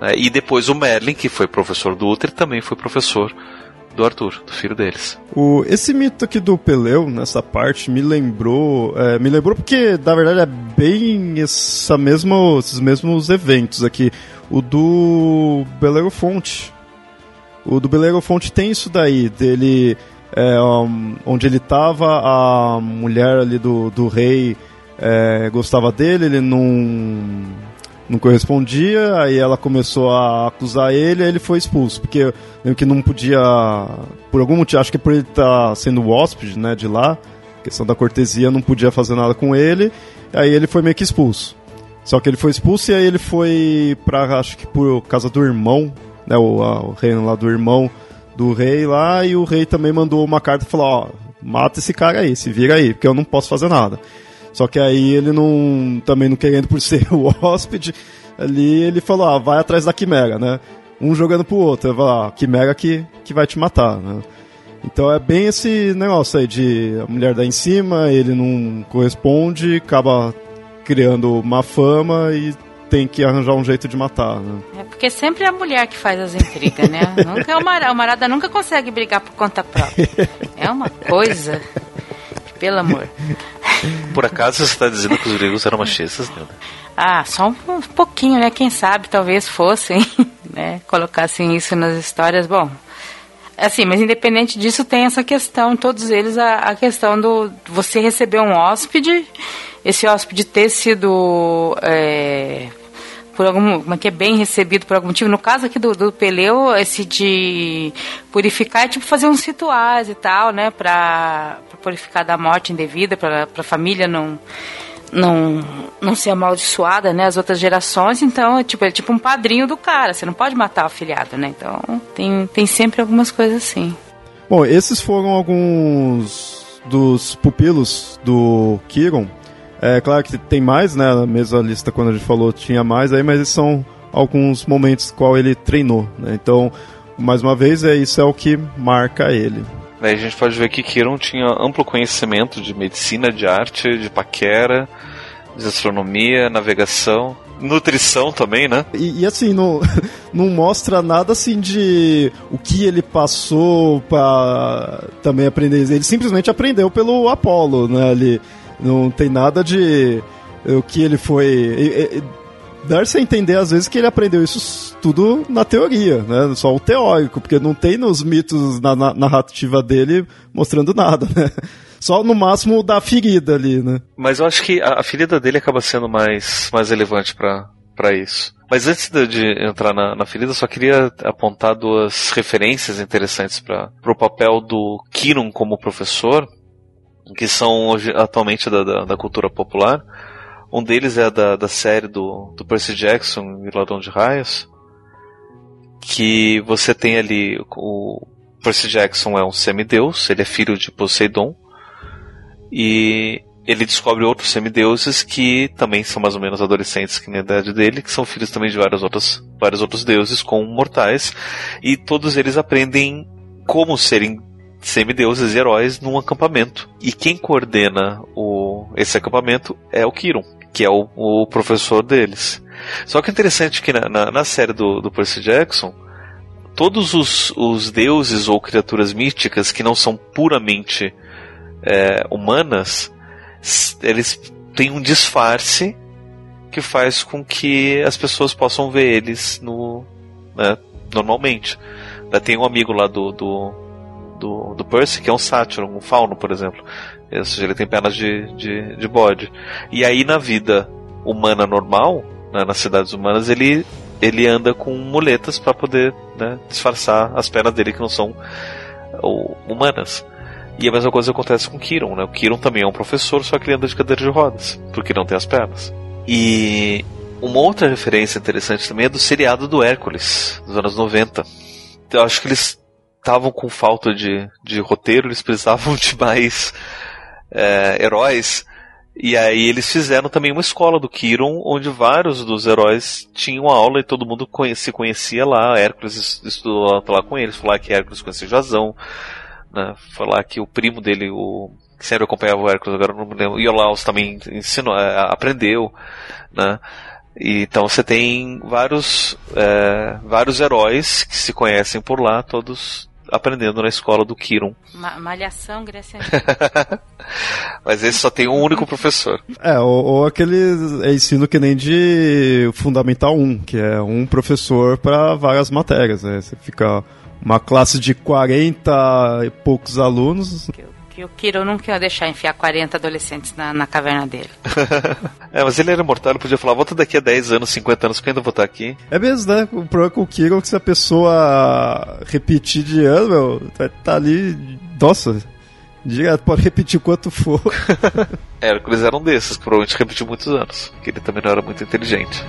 É, e depois o Merlin, que foi professor do Uther, também foi professor do Arthur, do filho deles. O, esse mito aqui do Peleu, nessa parte, me lembrou. É, me lembrou porque, na verdade, é bem essa mesma, esses mesmos eventos aqui. O do Belerofonte. O do Belerofonte tem isso daí, dele. É, um, onde ele estava, a mulher ali do, do rei é, gostava dele, ele não, não correspondia, aí ela começou a acusar ele, aí ele foi expulso, porque que não podia, por algum motivo, acho que por ele estar tá sendo hóspede né, de lá, questão da cortesia, não podia fazer nada com ele, aí ele foi meio que expulso. Só que ele foi expulso e aí ele foi pra, acho que por causa do irmão né, o, a, o reino lá do irmão do rei lá, e o rei também mandou uma carta e falou, ó, mata esse cara aí, se vira aí, porque eu não posso fazer nada. Só que aí ele não, também não querendo por ser o hóspede, ali ele falou, ah, vai atrás da quimera, né? Um jogando pro outro, vai lá, quimera que, que vai te matar, né? Então é bem esse negócio aí de a mulher dar em cima, ele não corresponde, acaba criando uma fama e tem que arranjar um jeito de matar, né? É porque sempre é a mulher que faz as intrigas, né? nunca é o marada. O marada nunca consegue brigar por conta própria. É uma coisa. Pelo amor. Por acaso você está dizendo que os gregos eram machistas, né? Ah, só um pouquinho, né? Quem sabe talvez fossem, né? Colocassem isso nas histórias. Bom, assim, mas independente disso, tem essa questão, todos eles, a, a questão do você receber um hóspede, esse hóspede ter sido é, por algum, como é que é bem recebido por algum motivo. No caso aqui do, do Peleu, esse de purificar é tipo fazer uns rituais e tal, né, para purificar da morte indevida, para a família não não não ser amaldiçoada, né, as outras gerações, então é tipo, é tipo um padrinho do cara, você não pode matar o afilhado, né? Então, tem tem sempre algumas coisas assim. Bom, esses foram alguns dos pupilos do Kiron é claro que tem mais, né? Na mesma lista quando a gente falou tinha mais aí, mas são alguns momentos qual ele treinou, né? Então, mais uma vez, é isso é o que marca ele. Aí a gente pode ver que Kiron tinha amplo conhecimento de medicina, de arte, de paquera, de astronomia, navegação, nutrição também, né? E, e, assim, não, não mostra nada assim de o que ele passou para também aprender. Ele simplesmente aprendeu pelo Apolo, né? Ele não tem nada de o que ele foi. Dar-se a entender às vezes que ele aprendeu isso tudo na teoria, né? Só o teórico, porque não tem nos mitos, na, na narrativa dele, mostrando nada, né? Só no máximo da ferida ali, né? Mas eu acho que a, ferida dele acaba sendo mais, mais relevante para isso. Mas antes de, de entrar na, na, ferida, só queria apontar duas referências interessantes para o papel do Kiron como professor, que são hoje, atualmente da, da, da cultura popular. Um deles é da, da série do, do Percy Jackson e Ladrão de Raios, que você tem ali o Percy Jackson é um semideus, ele é filho de Poseidon, e ele descobre outros semideuses que também são mais ou menos adolescentes que na idade dele, que são filhos também de vários outros, vários outros deuses com mortais, e todos eles aprendem como serem semideuses e heróis num acampamento. E quem coordena o, esse acampamento é o Kiron, que é o, o professor deles. Só que é interessante que na, na, na série do, do Percy Jackson, todos os, os deuses ou criaturas místicas que não são puramente é, humanas, eles têm um disfarce que faz com que as pessoas possam ver eles no, né, normalmente. Tem um amigo lá do, do, do, do Percy que é um sátiro, um fauno, por exemplo. Ou seja, ele tem pernas de, de, de bode. E aí na vida humana normal, né, nas cidades humanas, ele, ele anda com muletas para poder né, disfarçar as pernas dele que não são ou, humanas. E a mesma coisa acontece com Kiron, né? O Kiron também é um professor, só que ele anda de cadeira de rodas, porque não tem as pernas. E uma outra referência interessante também é do seriado do Hércules, dos anos 90. Eu acho que eles estavam com falta de, de roteiro, eles precisavam de mais é, heróis. E aí eles fizeram também uma escola do Kiron, onde vários dos heróis tinham aula e todo mundo se conhecia lá. Hércules estudou lá com eles, falou que Hércules conhecia Jazão, né? Falar que o primo dele, o que sempre acompanhava o Hércules, agora não me lembro, Iolaus também ensinou, é, aprendeu, né? E, então você tem vários, é, vários heróis que se conhecem por lá, todos aprendendo na escola do Kiron. Ma malhação Grécia Mas esse só tem um único professor. É, ou, ou aquele ensino que nem de Fundamental 1, que é um professor para várias matérias. Né? Você fica uma classe de 40 e poucos alunos. Que, o Kiro não quer deixar enfiar 40 adolescentes na, na caverna dele. é, mas ele era mortal, ele podia falar, volta daqui a 10 anos, 50 anos, que eu ainda vou estar aqui. É mesmo, né? O problema com o Kiro é que se a pessoa repetir de ano, meu, vai estar tá ali, nossa, direto, pode repetir quanto for. Hércules era um desses, que provavelmente repetiu muitos anos, porque ele também não era muito inteligente.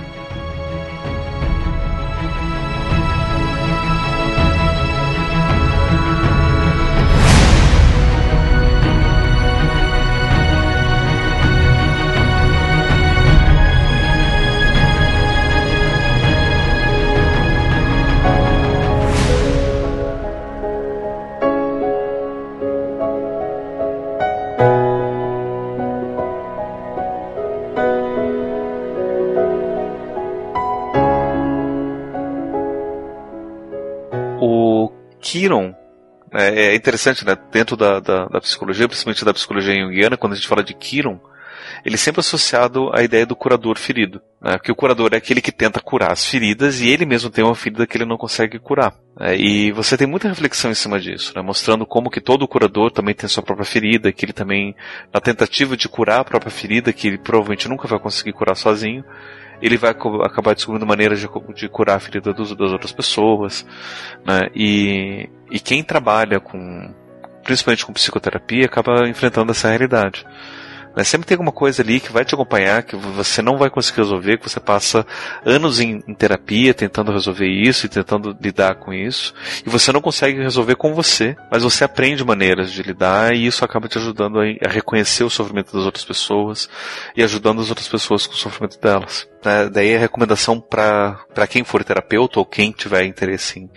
Kiron é, é interessante, né? Dentro da, da, da, psicologia, principalmente da psicologia junguiana, quando a gente fala de Kiron, ele é sempre associado à ideia do curador ferido. Né? Porque o curador é aquele que tenta curar as feridas e ele mesmo tem uma ferida que ele não consegue curar. Né? E você tem muita reflexão em cima disso, né? mostrando como que todo curador também tem sua própria ferida, que ele também, na tentativa de curar a própria ferida, que ele provavelmente nunca vai conseguir curar sozinho, ele vai acabar descobrindo maneiras de, de curar a ferida dos, das outras pessoas, né? E, e quem trabalha com, principalmente com psicoterapia, acaba enfrentando essa realidade. Mas sempre tem alguma coisa ali que vai te acompanhar, que você não vai conseguir resolver, que você passa anos em, em, terapia tentando resolver isso e tentando lidar com isso, e você não consegue resolver com você, mas você aprende maneiras de lidar e isso acaba te ajudando a, a reconhecer o sofrimento das outras pessoas e ajudando as outras pessoas com o sofrimento delas. Né, daí a recomendação para quem for terapeuta ou quem tiver interesse em,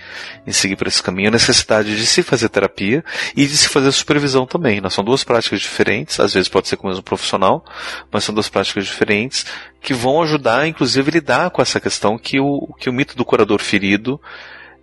em seguir por esse caminho, a necessidade de se fazer terapia e de se fazer supervisão também. Né? São duas práticas diferentes, às vezes pode ser com o mesmo profissional, mas são duas práticas diferentes que vão ajudar, inclusive, a lidar com essa questão que o, que o mito do curador ferido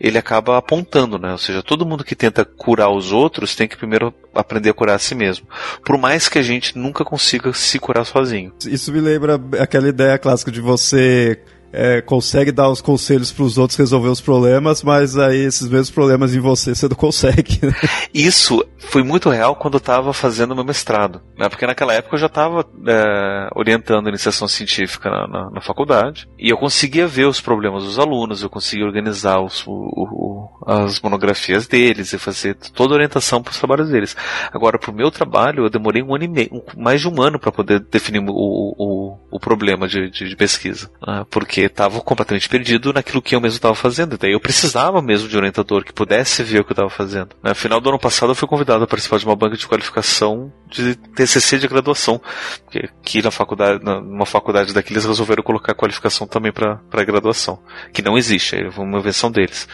ele acaba apontando, né? Ou seja, todo mundo que tenta curar os outros tem que primeiro aprender a curar a si mesmo. Por mais que a gente nunca consiga se curar sozinho. Isso me lembra aquela ideia clássica de você é, consegue dar os conselhos para os outros resolver os problemas, mas aí esses mesmos problemas em você você não consegue. Né? Isso foi muito real quando eu estava fazendo meu mestrado, né? porque naquela época eu já estava é, orientando a iniciação científica na, na, na, faculdade e eu conseguia ver os problemas dos alunos, eu conseguia organizar os, o, o, as monografias deles e fazer toda a orientação para os trabalhos deles. Agora, para o meu trabalho, eu demorei um ano e meio, mais de um ano para poder definir o, o, o problema de, de, de pesquisa, né? porque estava completamente perdido naquilo que eu mesmo estava fazendo. Daí eu precisava mesmo de um orientador que pudesse ver o que eu estava fazendo. No final do ano passado eu fui convidado a participar de uma banca de qualificação de TCC de graduação, porque aqui na faculdade, numa faculdade daqui eles resolveram colocar qualificação também para graduação, que não existe, é uma invenção deles.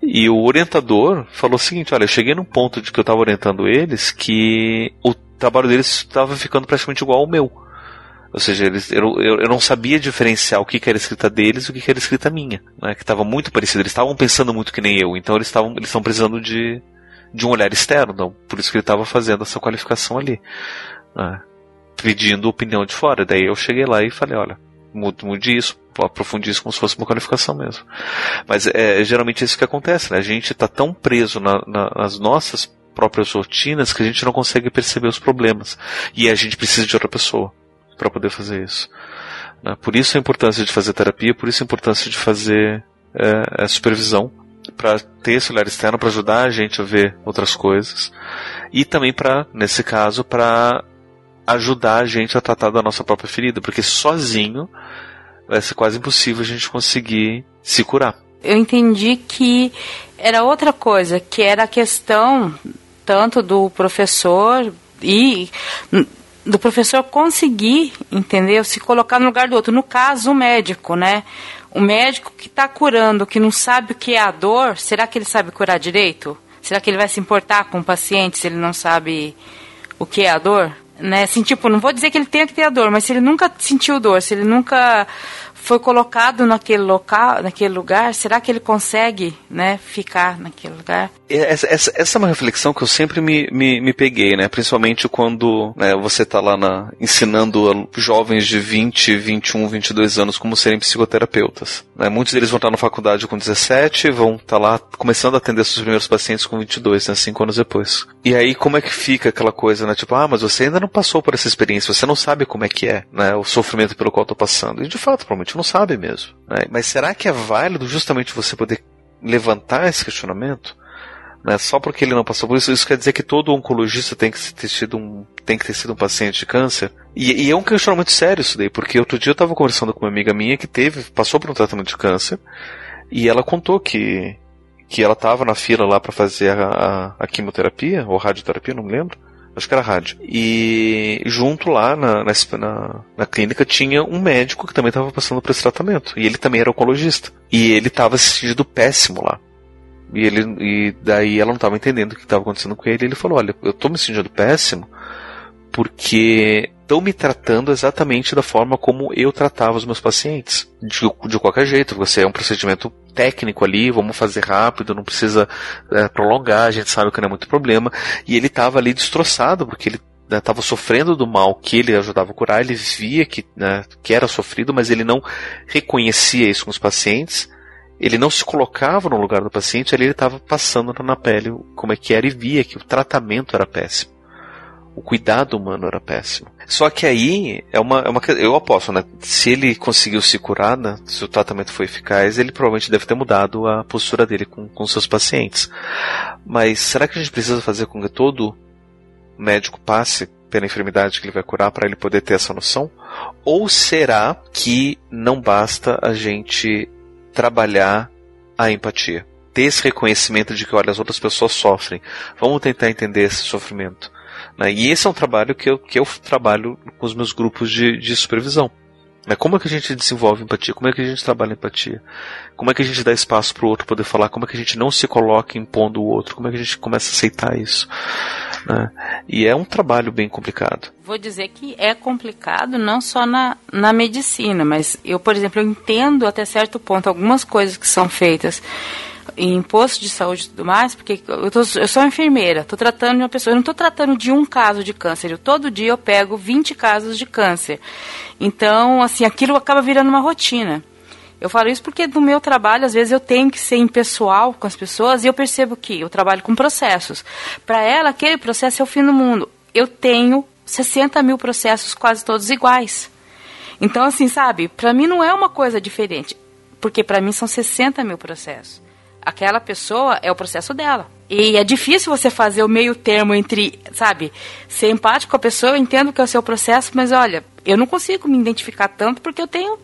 E o orientador falou o seguinte: olha, eu cheguei num ponto de que eu estava orientando eles que o trabalho deles estava ficando praticamente igual ao meu. Ou seja, eles, eu, eu, eu, não sabia diferenciar o que, que era escrita deles e o que, que era escrita minha. Né, que estava muito parecido. Eles estavam pensando muito que nem eu. Então eles estavam eles estão precisando de, de um olhar externo. Então, por isso que ele estava fazendo essa qualificação ali. Né, pedindo opinião de fora. Daí eu cheguei lá e falei, olha, mude, isso, aprofunde isso como se fosse uma qualificação mesmo. Mas é geralmente isso que acontece, né? A gente está tão preso na, na, nas nossas próprias rotinas que a gente não consegue perceber os problemas. E a gente precisa de outra pessoa para poder fazer isso. Né? Por isso a importância de fazer terapia, por isso a importância de fazer é, a supervisão, para ter esse olhar externo, para ajudar a gente a ver outras coisas. E também para, nesse caso, para ajudar a gente a tratar da nossa própria ferida, porque sozinho vai ser quase impossível a gente conseguir se curar. Eu entendi que era outra coisa, que era a questão tanto do professor e do professor conseguir, entendeu? Se colocar no lugar do outro. No caso, o médico, né? O médico que está curando, que não sabe o que é a dor, será que ele sabe curar direito? Será que ele vai se importar com o paciente se ele não sabe o que é a dor? Né? Assim, tipo, não vou dizer que ele tenha que ter a dor, mas se ele nunca sentiu dor, se ele nunca foi colocado naquele local, naquele lugar, será que ele consegue, né, ficar naquele lugar? Essa, essa, essa é uma reflexão que eu sempre me, me, me peguei, né, principalmente quando né, você está lá na, ensinando jovens de 20, 21, 22 anos como serem psicoterapeutas. Né? Muitos deles vão estar na faculdade com 17, vão estar lá começando a atender seus primeiros pacientes com 22, né, 5 anos depois. E aí como é que fica aquela coisa, né, tipo, ah, mas você ainda não passou por essa experiência, você não sabe como é que é, né, o sofrimento pelo qual eu tô passando. E de fato, provavelmente não sabe mesmo. Né? Mas será que é válido justamente você poder levantar esse questionamento? Né? Só porque ele não passou por isso, isso quer dizer que todo oncologista tem que ter sido um, tem que ter sido um paciente de câncer? E, e é um questionamento sério isso daí, porque outro dia eu estava conversando com uma amiga minha que teve, passou por um tratamento de câncer, e ela contou que que ela estava na fila lá para fazer a, a, a, quimioterapia, ou radioterapia, não me lembro acho que era rádio. E junto lá na, na, na clínica tinha um médico que também estava passando por esse tratamento. E ele também era oncologista. E ele estava se sentindo péssimo lá. E, ele, e daí ela não estava entendendo o que estava acontecendo com ele. E ele falou: Olha, eu estou me sentindo péssimo porque estão me tratando exatamente da forma como eu tratava os meus pacientes. De, de qualquer jeito, você é um procedimento técnico ali, vamos fazer rápido, não precisa é, prolongar, a gente sabe que não é muito problema. E ele estava ali destroçado, porque ele estava né, sofrendo do mal que ele ajudava a curar, ele via que, né, que era sofrido, mas ele não reconhecia isso com os pacientes. Ele não se colocava no lugar do paciente, ali ele estava passando na pele como é que era e via que o tratamento era péssimo. O cuidado humano era péssimo. Só que aí é uma, é uma eu aposto, né? Se ele conseguiu se curar, né? se o tratamento foi eficaz, ele provavelmente deve ter mudado a postura dele com, com seus pacientes. Mas será que a gente precisa fazer com que todo médico passe pela enfermidade que ele vai curar para ele poder ter essa noção? Ou será que não basta a gente trabalhar a empatia? Ter esse reconhecimento de que, olha, as outras pessoas sofrem. Vamos tentar entender esse sofrimento. Né? E esse é um trabalho que eu, que eu trabalho com os meus grupos de, de supervisão. Né? Como é que a gente desenvolve empatia? Como é que a gente trabalha empatia? Como é que a gente dá espaço para o outro poder falar? Como é que a gente não se coloca impondo o outro? Como é que a gente começa a aceitar isso? Né? E é um trabalho bem complicado. Vou dizer que é complicado não só na, na medicina, mas eu, por exemplo, eu entendo até certo ponto algumas coisas que são feitas em posto de saúde e tudo mais, porque eu, tô, eu sou enfermeira, estou tratando de uma pessoa, eu não estou tratando de um caso de câncer, eu, todo dia eu pego 20 casos de câncer. Então, assim, aquilo acaba virando uma rotina. Eu falo isso porque no meu trabalho, às vezes, eu tenho que ser impessoal com as pessoas e eu percebo que eu trabalho com processos. Para ela, aquele processo é o fim do mundo. Eu tenho 60 mil processos quase todos iguais. Então, assim, sabe, para mim não é uma coisa diferente, porque para mim são 60 mil processos aquela pessoa é o processo dela. E é difícil você fazer o meio termo entre, sabe, ser empático com a pessoa, eu entendo que é o seu processo, mas olha, eu não consigo me identificar tanto porque eu tenho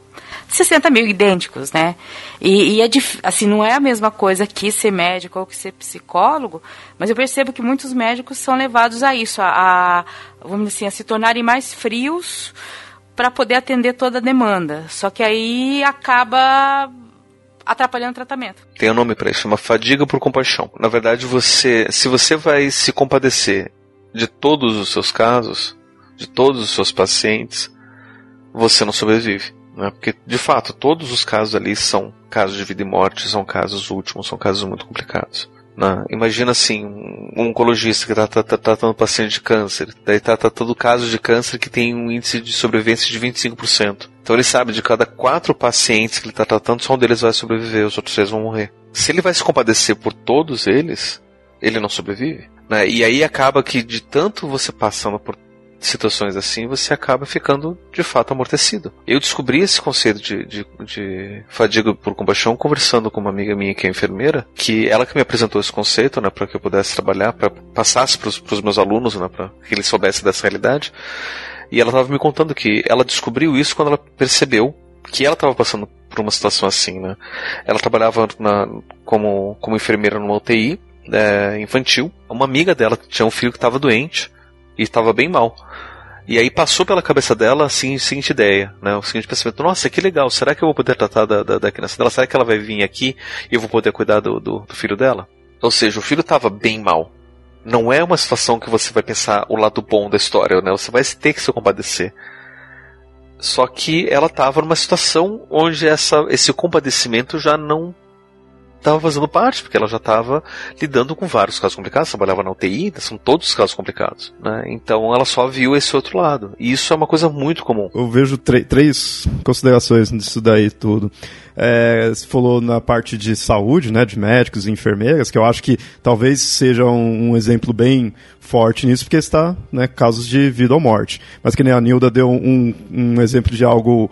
60 mil idênticos, né? E, e é assim, não é a mesma coisa que ser médico ou que ser psicólogo, mas eu percebo que muitos médicos são levados a isso, a, a vamos dizer assim, a se tornarem mais frios para poder atender toda a demanda. Só que aí acaba atrapalhando o tratamento. Tem um nome para isso, chama fadiga por compaixão. Na verdade, você, se você vai se compadecer de todos os seus casos, de todos os seus pacientes, você não sobrevive. Né? Porque, de fato, todos os casos ali são casos de vida e morte, são casos últimos, são casos muito complicados. Né? Imagina assim, um oncologista que está tá, tá, tratando um paciente de câncer, daí está tratando casos de câncer que tem um índice de sobrevivência de 25%. Então ele sabe de cada quatro pacientes que ele está tratando, só um deles vai sobreviver, os outros três vão morrer. Se ele vai se compadecer por todos eles, ele não sobrevive. Né? E aí acaba que de tanto você passando por situações assim, você acaba ficando de fato amortecido. Eu descobri esse conceito de, de, de fadiga por compaixão conversando com uma amiga minha que é enfermeira, que ela que me apresentou esse conceito, né, para que eu pudesse trabalhar, para passasse para os meus alunos, né, para que eles soubessem dessa realidade. E ela estava me contando que ela descobriu isso quando ela percebeu que ela estava passando por uma situação assim, né? Ela trabalhava na, como, como enfermeira numa UTI é, infantil. Uma amiga dela tinha um filho que estava doente e estava bem mal. E aí passou pela cabeça dela assim, a seguinte ideia, né? O seguinte pensamento, nossa, que legal, será que eu vou poder tratar da, da, da criança dela? Será que ela vai vir aqui e eu vou poder cuidar do, do, do filho dela? Ou seja, o filho estava bem mal. Não é uma situação que você vai pensar o lado bom da história, né? Você vai ter que se compadecer. Só que ela estava numa situação onde essa, esse compadecimento já não estava fazendo parte, porque ela já estava lidando com vários casos complicados, trabalhava na UTI, são todos casos complicados. Né? Então ela só viu esse outro lado. E isso é uma coisa muito comum. Eu vejo três considerações disso daí tudo. É, você falou na parte de saúde, né, de médicos e enfermeiras, que eu acho que talvez seja um, um exemplo bem forte nisso, porque está né, casos de vida ou morte. Mas que nem a Nilda deu um, um exemplo de algo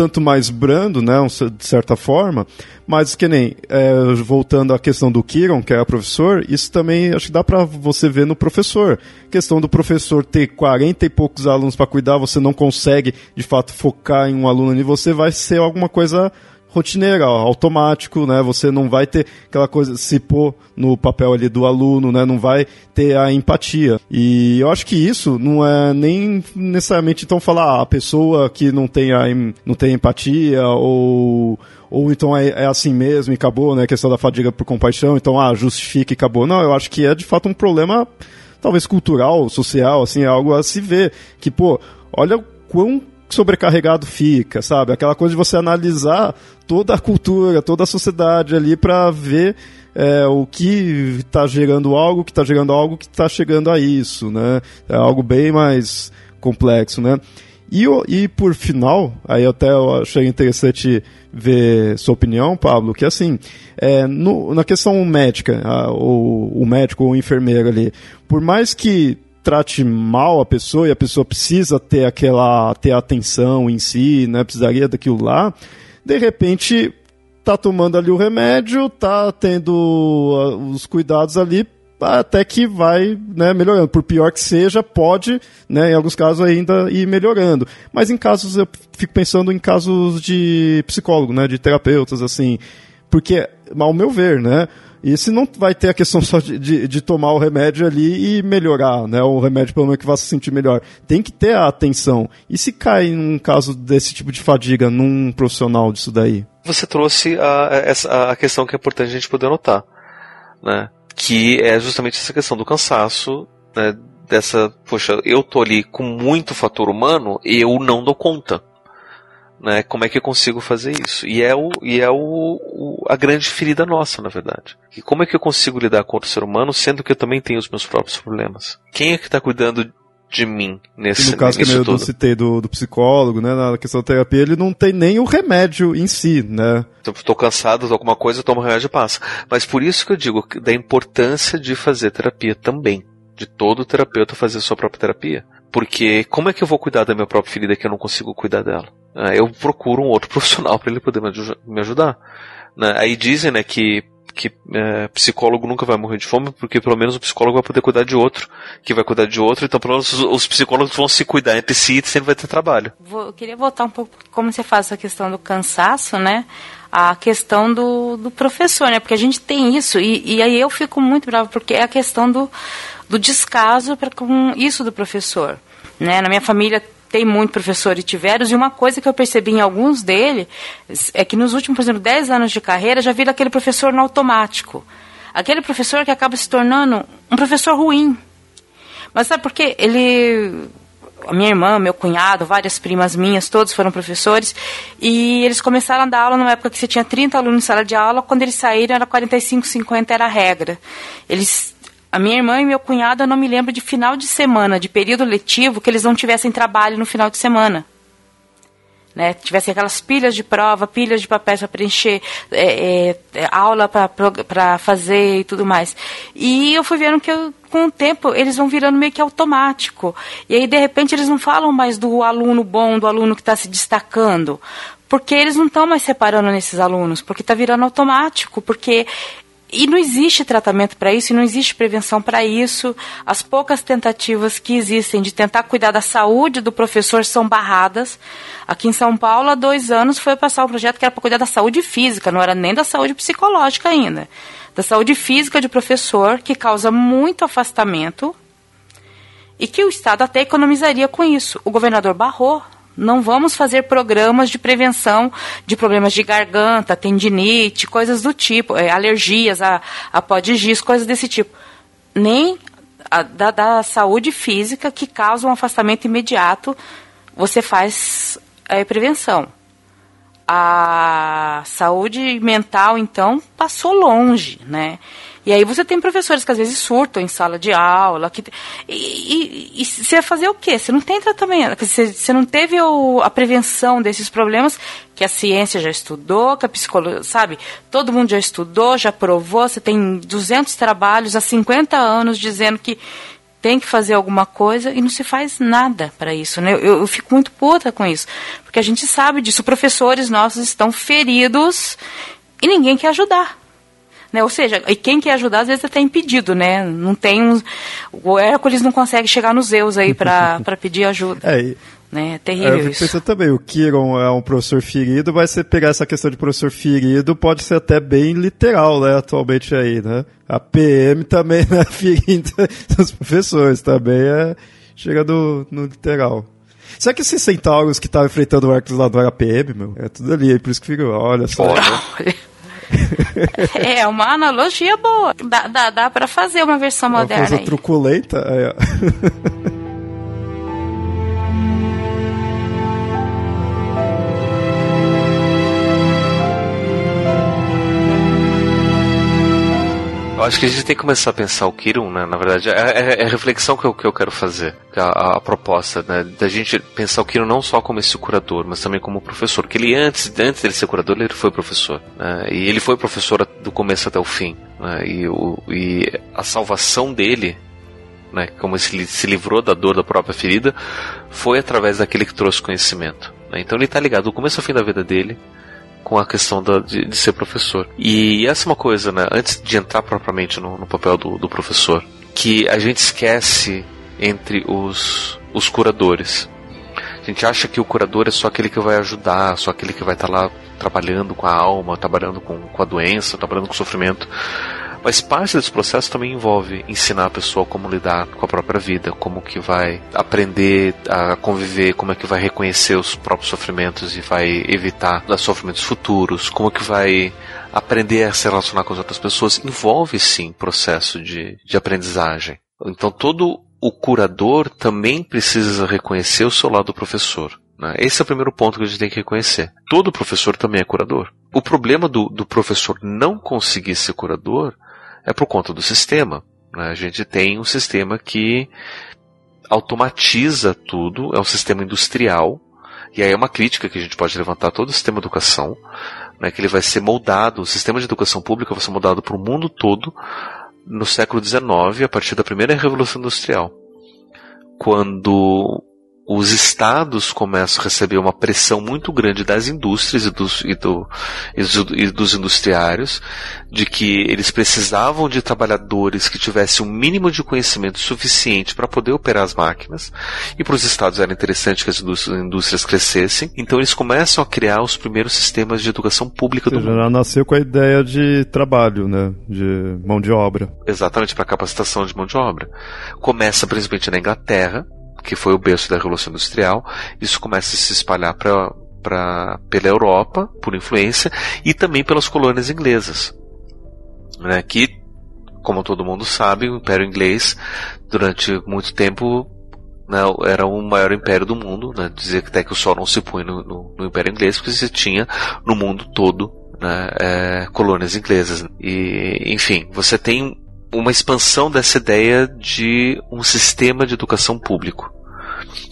tanto mais brando, né, de certa forma, mas que nem, é, voltando à questão do Kiron, que é professor, isso também acho que dá para você ver no professor. Questão do professor ter 40 e poucos alunos para cuidar, você não consegue, de fato, focar em um aluno ali, você vai ser alguma coisa rotineira, ó, automático, né? Você não vai ter aquela coisa, se pôr no papel ali do aluno, né? Não vai ter a empatia. E eu acho que isso não é nem necessariamente então falar ah, a pessoa que não tem, a, não tem empatia ou ou então é, é, assim mesmo e acabou, né? A questão da fadiga por compaixão, então ah, justifica e acabou. Não, eu acho que é de fato um problema talvez cultural, social, assim, é algo a se ver. Que, pô, olha quão sobrecarregado fica, sabe? Aquela coisa de você analisar toda a cultura, toda a sociedade ali para ver é, o que está gerando algo, que está gerando algo que está chegando a isso, né? É algo bem mais complexo, né? E, e por final, aí até eu achei interessante ver sua opinião, Pablo, que assim, é, no, na questão médica, a, o, o médico ou enfermeiro ali, por mais que trate mal a pessoa e a pessoa precisa ter aquela ter atenção em si, né, precisaria daquilo lá, de repente tá tomando ali o remédio, tá tendo uh, os cuidados ali até que vai né, melhorando. Por pior que seja, pode, né, em alguns casos, ainda ir melhorando. Mas em casos, eu fico pensando em casos de psicólogo, né, de terapeutas, assim. Porque, ao meu ver, né, E se não vai ter a questão só de, de, de, tomar o remédio ali e melhorar, né? O remédio pelo menos que vá se sentir melhor. Tem que ter a atenção. E se cai num caso desse tipo de fadiga num profissional disso daí? Você trouxe a, a questão que é importante a gente poder notar, né? Que é justamente essa questão do cansaço, né? Dessa, poxa, eu tô ali com muito fator humano e eu não dou conta né? Como é que eu consigo fazer isso? E é, o, e é o, o, a grande ferida nossa, na verdade. E como é que eu consigo lidar com outro ser humano, sendo que eu também tenho os meus próprios problemas? Quem é que está cuidando de mim nesse e no caso que eu tudo? citei do, do psicólogo, né, na questão da terapia, ele não tem nem o remédio em si, né? Tô cansado de alguma coisa, eu tomo remédio e passa. Mas por isso que eu digo da importância de fazer terapia também. De todo terapeuta fazer a sua própria terapia. Porque como é que eu vou cuidar da minha própria ferida que eu não consigo cuidar dela? Ah, eu procuro um outro profissional para ele poder me ajudar. Né? Aí dizem né, que, que é, psicólogo nunca vai morrer de fome, porque pelo menos o psicólogo vai poder cuidar de outro, que vai cuidar de outro, então pelo menos os, os psicólogos vão se cuidar entre si e sempre vai ter trabalho. Eu queria voltar um pouco como você faz essa questão do cansaço, né? A questão do, do professor, né? Porque a gente tem isso, e, e aí eu fico muito bravo, porque é a questão do, do descaso com isso do professor. Né? Na minha família tem muito professores tiveros, e uma coisa que eu percebi em alguns deles é que nos últimos, por exemplo, 10 anos de carreira, já vira aquele professor no automático. Aquele professor que acaba se tornando um professor ruim. Mas sabe por quê? Ele. A minha irmã, meu cunhado, várias primas minhas, todos foram professores, e eles começaram a dar aula numa época que você tinha 30 alunos em sala de aula, quando eles saíram era 45, 50 era a regra. Eles a minha irmã e meu cunhado, eu não me lembro de final de semana, de período letivo, que eles não tivessem trabalho no final de semana. Né, tivessem aquelas pilhas de prova, pilhas de papéis para preencher, é, é, aula para fazer e tudo mais. E eu fui vendo que eu, com o tempo eles vão virando meio que automático. E aí, de repente, eles não falam mais do aluno bom, do aluno que está se destacando. Porque eles não estão mais separando nesses alunos, porque está virando automático, porque e não existe tratamento para isso, e não existe prevenção para isso. As poucas tentativas que existem de tentar cuidar da saúde do professor são barradas. Aqui em São Paulo, há dois anos, foi passar um projeto que era para cuidar da saúde física, não era nem da saúde psicológica ainda. Da saúde física de professor, que causa muito afastamento e que o Estado até economizaria com isso. O governador barrou não vamos fazer programas de prevenção de problemas de garganta, tendinite, coisas do tipo, é, alergias a, a pó de giz, coisas desse tipo. Nem a, da, da, saúde física que causa um afastamento imediato, você faz é, prevenção. A saúde mental, então, passou longe, né? E aí você tem professores que às vezes surtam em sala de aula. Que, e, e, e você vai fazer o quê? Você não tem tratamento. Você, você não teve o, a prevenção desses problemas que a ciência já estudou, que a psicologia, sabe? Todo mundo já estudou, já provou. Você tem 200 trabalhos há 50 anos dizendo que tem que fazer alguma coisa e não se faz nada para isso. Né? Eu, eu, fico muito puta com isso, porque a gente sabe disso. Professores nossos estão feridos e ninguém quer ajudar. Né? Ou seja, e quem quer ajudar às vezes até impedido, né? Não tem um, o Hércules não consegue chegar nos Zeus aí para pedir ajuda. É. Né? É terrível eu isso. Também, o Kiron é um professor ferido, mas você pegar essa questão de professor ferido pode ser até bem literal, né, atualmente aí, né? A PM também, né, ferindo os professores, também é, chega no, no literal. Será que esses centauros que estavam enfrentando o Hércules lá não era PM, meu? É tudo ali, por isso que fica, olha só. É uma analogia boa. Dá, dá, dá pra fazer uma versão moderna. Uma coisa truculenta. É. Eu acho que a gente tem que começar a pensar o Kirun, né? Na verdade, é, é, é a reflexão que eu, que eu quero fazer, a, a, proposta, né? Da gente pensar o Kirun não só como esse curador, mas também como professor. Que ele, antes, antes dele ser curador, ele foi professor. Né? E ele foi professor do começo até o fim. Né? E, o, e a salvação dele né, como ele se livrou da dor da própria ferida, foi através daquele que trouxe conhecimento. Né? Então ele está ligado do começo ao fim da vida dele com a questão da, de, de, ser professor. E essa é uma coisa, né? Antes de entrar propriamente no, no papel do, do, professor, que a gente esquece entre os, os curadores. A gente acha que o curador é só aquele que vai ajudar, só aquele que vai estar tá lá trabalhando com a alma, trabalhando com, com a doença, trabalhando com o sofrimento. Mas parte desse processo também envolve ensinar a pessoa como lidar com a própria vida, como que vai aprender a conviver, como é que vai reconhecer os próprios sofrimentos e vai evitar sofrimentos futuros, como que vai aprender a se relacionar com as outras pessoas. Envolve sim processo de, de aprendizagem. Então todo o curador também precisa reconhecer o seu lado professor. Né? Esse é o primeiro ponto que a gente tem que reconhecer. Todo professor também é curador. O problema do, do professor não conseguir ser curador é por conta do sistema. Né? A gente tem um sistema que automatiza tudo, é um sistema industrial, e aí é uma crítica que a gente pode levantar todo o sistema de educação, né, que ele vai ser moldado, o sistema de educação pública vai ser moldado para o mundo todo no século XIX, a partir da primeira Revolução Industrial. Quando os estados começam a receber uma pressão muito grande das indústrias e dos, e, do, e dos industriários de que eles precisavam de trabalhadores que tivessem um mínimo de conhecimento suficiente para poder operar as máquinas e para os estados era interessante que as indústrias crescessem então eles começam a criar os primeiros sistemas de educação pública do mundo. Já nasceu com a ideia de trabalho, né, de mão de obra. Exatamente para capacitação de mão de obra. Começa principalmente na Inglaterra que foi o berço da Revolução Industrial, isso começa a se espalhar para pra, pela Europa, por influência, e também pelas colônias inglesas. Né, que, como todo mundo sabe, o Império Inglês, durante muito tempo, né, era o maior império do mundo. Né, que até que o sol não se põe no, no, no Império Inglês, porque você tinha no mundo todo né, é, colônias inglesas. E, enfim, você tem uma expansão dessa ideia de um sistema de educação público.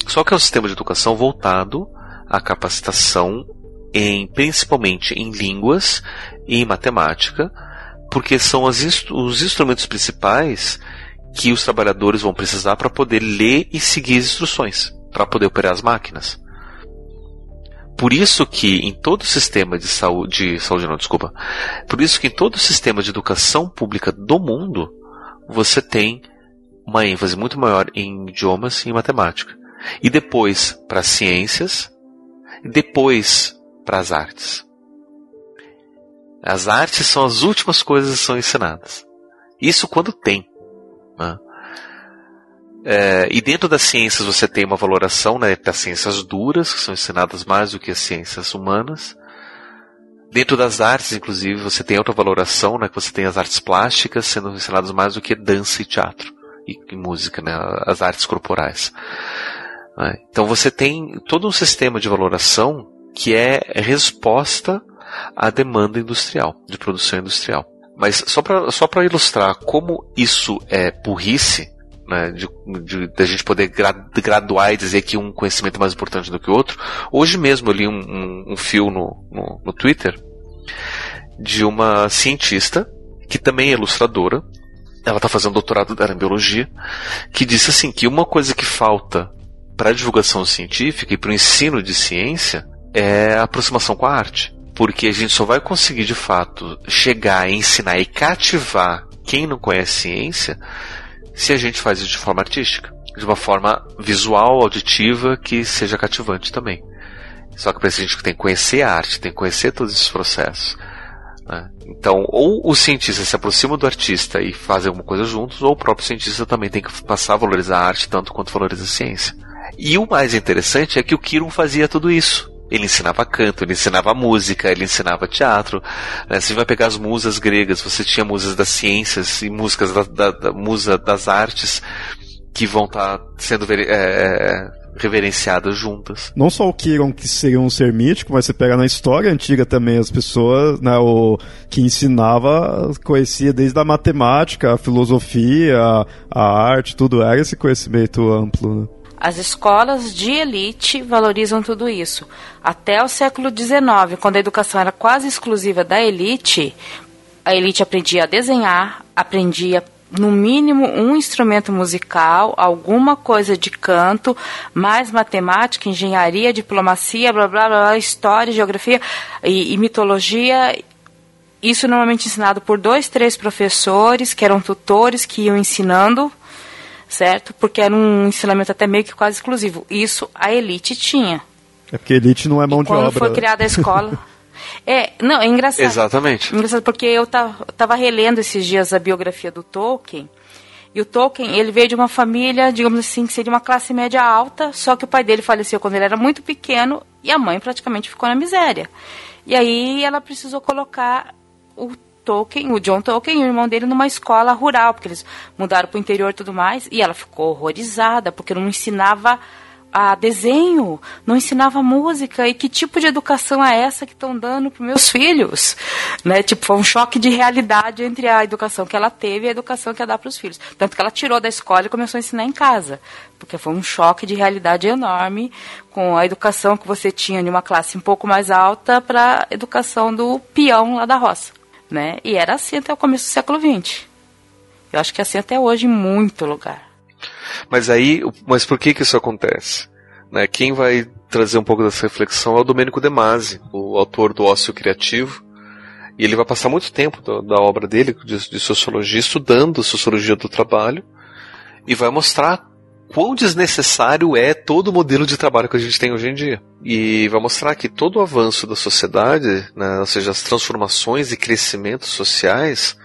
Só que é um sistema de educação voltado à capacitação em principalmente em línguas e em matemática, porque são instru os instrumentos principais que os trabalhadores vão precisar para poder ler e seguir as instruções, para poder operar as máquinas. Por isso que em todo o sistema de saúde, de saúde não, desculpa. Por isso que em todo o sistema de educação pública do mundo, você tem uma ênfase muito maior em idiomas e em matemática. E depois para ciências, e depois para as artes. As artes são as últimas coisas que são ensinadas. Isso quando tem. Né? É, e dentro das ciências você tem uma valoração né, das ciências duras, que são ensinadas mais do que as ciências humanas. Dentro das artes, inclusive, você tem outra valoração, né, que você tem as artes plásticas sendo ensinadas mais do que dança e teatro e, e música, né, as artes corporais. Né. Então você tem todo um sistema de valoração que é resposta à demanda industrial, de produção industrial. Mas só para só ilustrar como isso é burrice, né, de, de, de, a gente poder graduar e dizer que um conhecimento é mais importante do que o outro. Hoje mesmo eu li um, um, um fio no, no, no Twitter de uma cientista que também é ilustradora. Ela está fazendo doutorado dela em biologia, que disse assim que uma coisa que falta para a divulgação científica e para o ensino de ciência é a aproximação com a arte. Porque a gente só vai conseguir de fato chegar, ensinar e cativar quem não conhece ciência se a gente faz isso de forma artística, de uma forma visual, auditiva, que seja cativante também. Só que para isso a gente tem que conhecer a arte, tem que conhecer todos esses processos. Né? Então, ou o cientista se aproxima do artista e faz alguma coisa juntos, ou o próprio cientista também tem que passar a valorizar a arte tanto quanto valoriza a ciência. E o mais interessante é que o Kiron fazia tudo isso. Ele ensinava canto, ele ensinava música, ele ensinava teatro. Né? Você vai pegar as musas gregas, você tinha musas das ciências e músicas da, da, da musa das artes que vão estar tá sendo é, reverenciadas juntas. Não só o Kiron, que seria um ser mítico, mas você pega na história antiga também as pessoas, né, o que ensinava, conhecia desde a matemática, a filosofia, a, a arte, tudo era esse conhecimento amplo. Né? As escolas de elite valorizam tudo isso. Até o século XIX, quando a educação era quase exclusiva da elite, a elite aprendia a desenhar, aprendia no mínimo um instrumento musical, alguma coisa de canto, mais matemática, engenharia, diplomacia, blá blá blá, história, geografia e, e mitologia. Isso normalmente ensinado por dois, três professores que eram tutores que iam ensinando certo? Porque era um ensinamento até meio que quase exclusivo. Isso a elite tinha. É porque elite não é mão e de obra. Quando foi criada a escola. É, não, é engraçado. Exatamente. Engraçado porque eu tava relendo esses dias a biografia do Tolkien. E o Tolkien, ele veio de uma família, digamos assim, que seria uma classe média alta, só que o pai dele faleceu quando ele era muito pequeno e a mãe praticamente ficou na miséria. E aí ela precisou colocar o Tolkien, o John Tolkien e o irmão dele numa escola rural, porque eles mudaram para o interior e tudo mais, e ela ficou horrorizada, porque não ensinava a desenho, não ensinava música e que tipo de educação é essa que estão dando para meus filhos, né? Tipo, foi um choque de realidade entre a educação que ela teve e a educação que ia dar para os filhos. Tanto que ela tirou da escola e começou a ensinar em casa, porque foi um choque de realidade enorme com a educação que você tinha de uma classe um pouco mais alta para a educação do peão lá da roça, né? E era assim até o começo do século XX. Eu acho que é assim até hoje em muito lugar. Mas aí, mas por que que isso acontece? Né, quem vai trazer um pouco dessa reflexão é o Domenico De Masi, o autor do Ócio Criativo, e ele vai passar muito tempo da, da obra dele, de, de, sociologia, estudando sociologia do trabalho, e vai mostrar quão desnecessário é todo o modelo de trabalho que a gente tem hoje em dia. E vai mostrar que todo o avanço da sociedade, né, ou seja, as transformações e crescimentos sociais,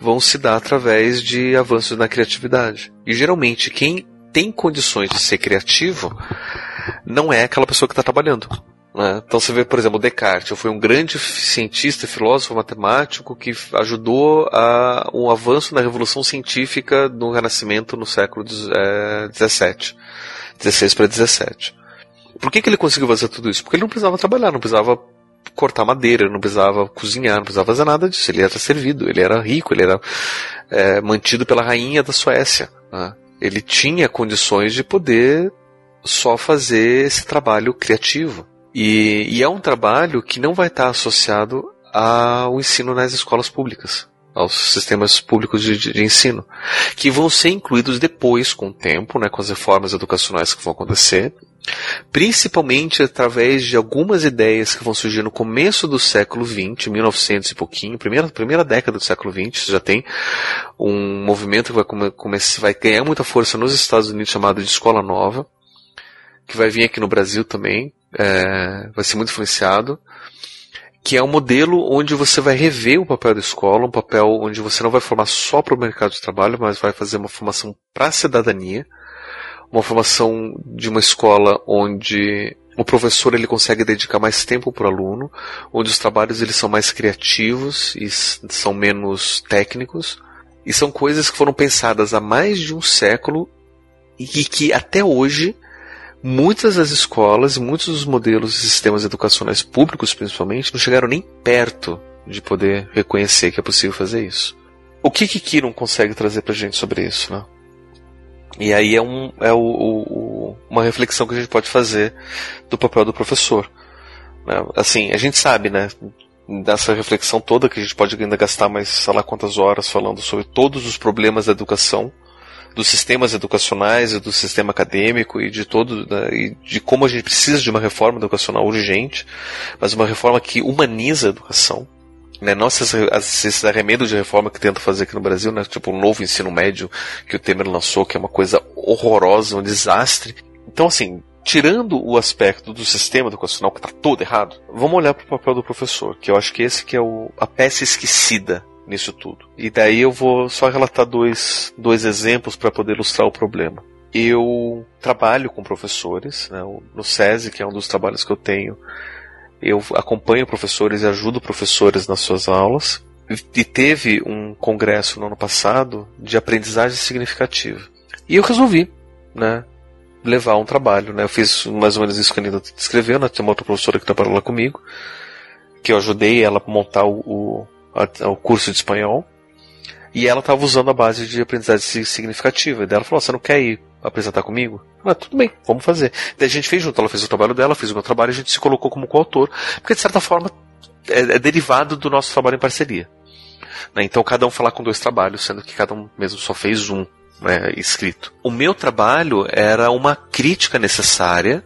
vão se dar através de avanços na criatividade. E geralmente quem tem condições de ser criativo não é aquela pessoa que está trabalhando. Né? Então você vê, por exemplo, Descartes, foi um grande cientista, filósofo, matemático que ajudou a um avanço na revolução científica no Renascimento no século XVII, 16 para 17. Por que, que ele conseguiu fazer tudo isso? Porque ele não precisava trabalhar, não precisava cortar madeira, não precisava cozinhar, não precisava fazer nada disso. Ele era servido, ele era rico, ele era é, mantido pela rainha da Suécia. Né? Ele tinha condições de poder só fazer esse trabalho criativo. E, e é um trabalho que não vai estar associado ao ensino nas escolas públicas aos sistemas públicos de, de, ensino, que vão ser incluídos depois, com o tempo, né, com as reformas educacionais que vão acontecer, principalmente através de algumas ideias que vão surgir no começo do século XX, 1900 e pouquinho, primeira, primeira década do século XX, já tem um movimento que vai, come, vai ganhar muita força nos Estados Unidos chamado de Escola Nova, que vai vir aqui no Brasil também, é, vai ser muito influenciado, que é um modelo onde você vai rever o papel da escola, um papel onde você não vai formar só para o mercado de trabalho, mas vai fazer uma formação para a cidadania, uma formação de uma escola onde o professor ele consegue dedicar mais tempo para o aluno, onde os trabalhos eles são mais criativos e são menos técnicos, e são coisas que foram pensadas há mais de um século e que até hoje muitas das escolas, muitos dos modelos e sistemas educacionais públicos principalmente, não chegaram nem perto de poder reconhecer que é possível fazer isso. O que que Kiron consegue trazer para a gente sobre isso, né? E aí é, um, é o, o, uma reflexão que a gente pode fazer do papel do professor. Né? Assim, a gente sabe, né? Dessa reflexão toda que a gente pode ainda gastar mais sei lá quantas horas falando sobre todos os problemas da educação, dos sistemas educacionais e do sistema acadêmico e de todo né, e de como a gente precisa de uma reforma educacional urgente, mas uma reforma que humaniza a educação, né, não esses, arremedos de reforma que tenta fazer aqui no Brasil, né, tipo o novo ensino médio que o Temer lançou, que é uma coisa horrorosa, um desastre. Então, assim, tirando o aspecto do sistema educacional que está todo errado, vamos olhar para o papel do professor, que eu acho que esse que é o, a peça esquecida nisso tudo. E daí eu vou só relatar dois, dois exemplos para poder ilustrar o problema. Eu trabalho com professores, né, no SESI, que é um dos trabalhos que eu tenho, eu acompanho professores e ajudo professores nas suas aulas. E teve um congresso no ano passado de aprendizagem significativa. E eu resolvi, né, levar um trabalho, né? Eu fiz mais ou menos isso que a Anitta descreveu, né? Tem uma outra professora que trabalhou lá comigo, que eu ajudei ela a montar o, o curso de espanhol. E ela estava usando a base de aprendizagem significativa. E ela falou: Você não quer ir apresentar comigo? Ah, tudo bem, vamos fazer. Daí a gente fez junto, ela fez o trabalho dela, fez o meu trabalho a gente se colocou como coautor, porque de certa forma é, é derivado do nosso trabalho em parceria. Né? Então cada um falar com dois trabalhos, sendo que cada um mesmo só fez um né, escrito. O meu trabalho era uma crítica necessária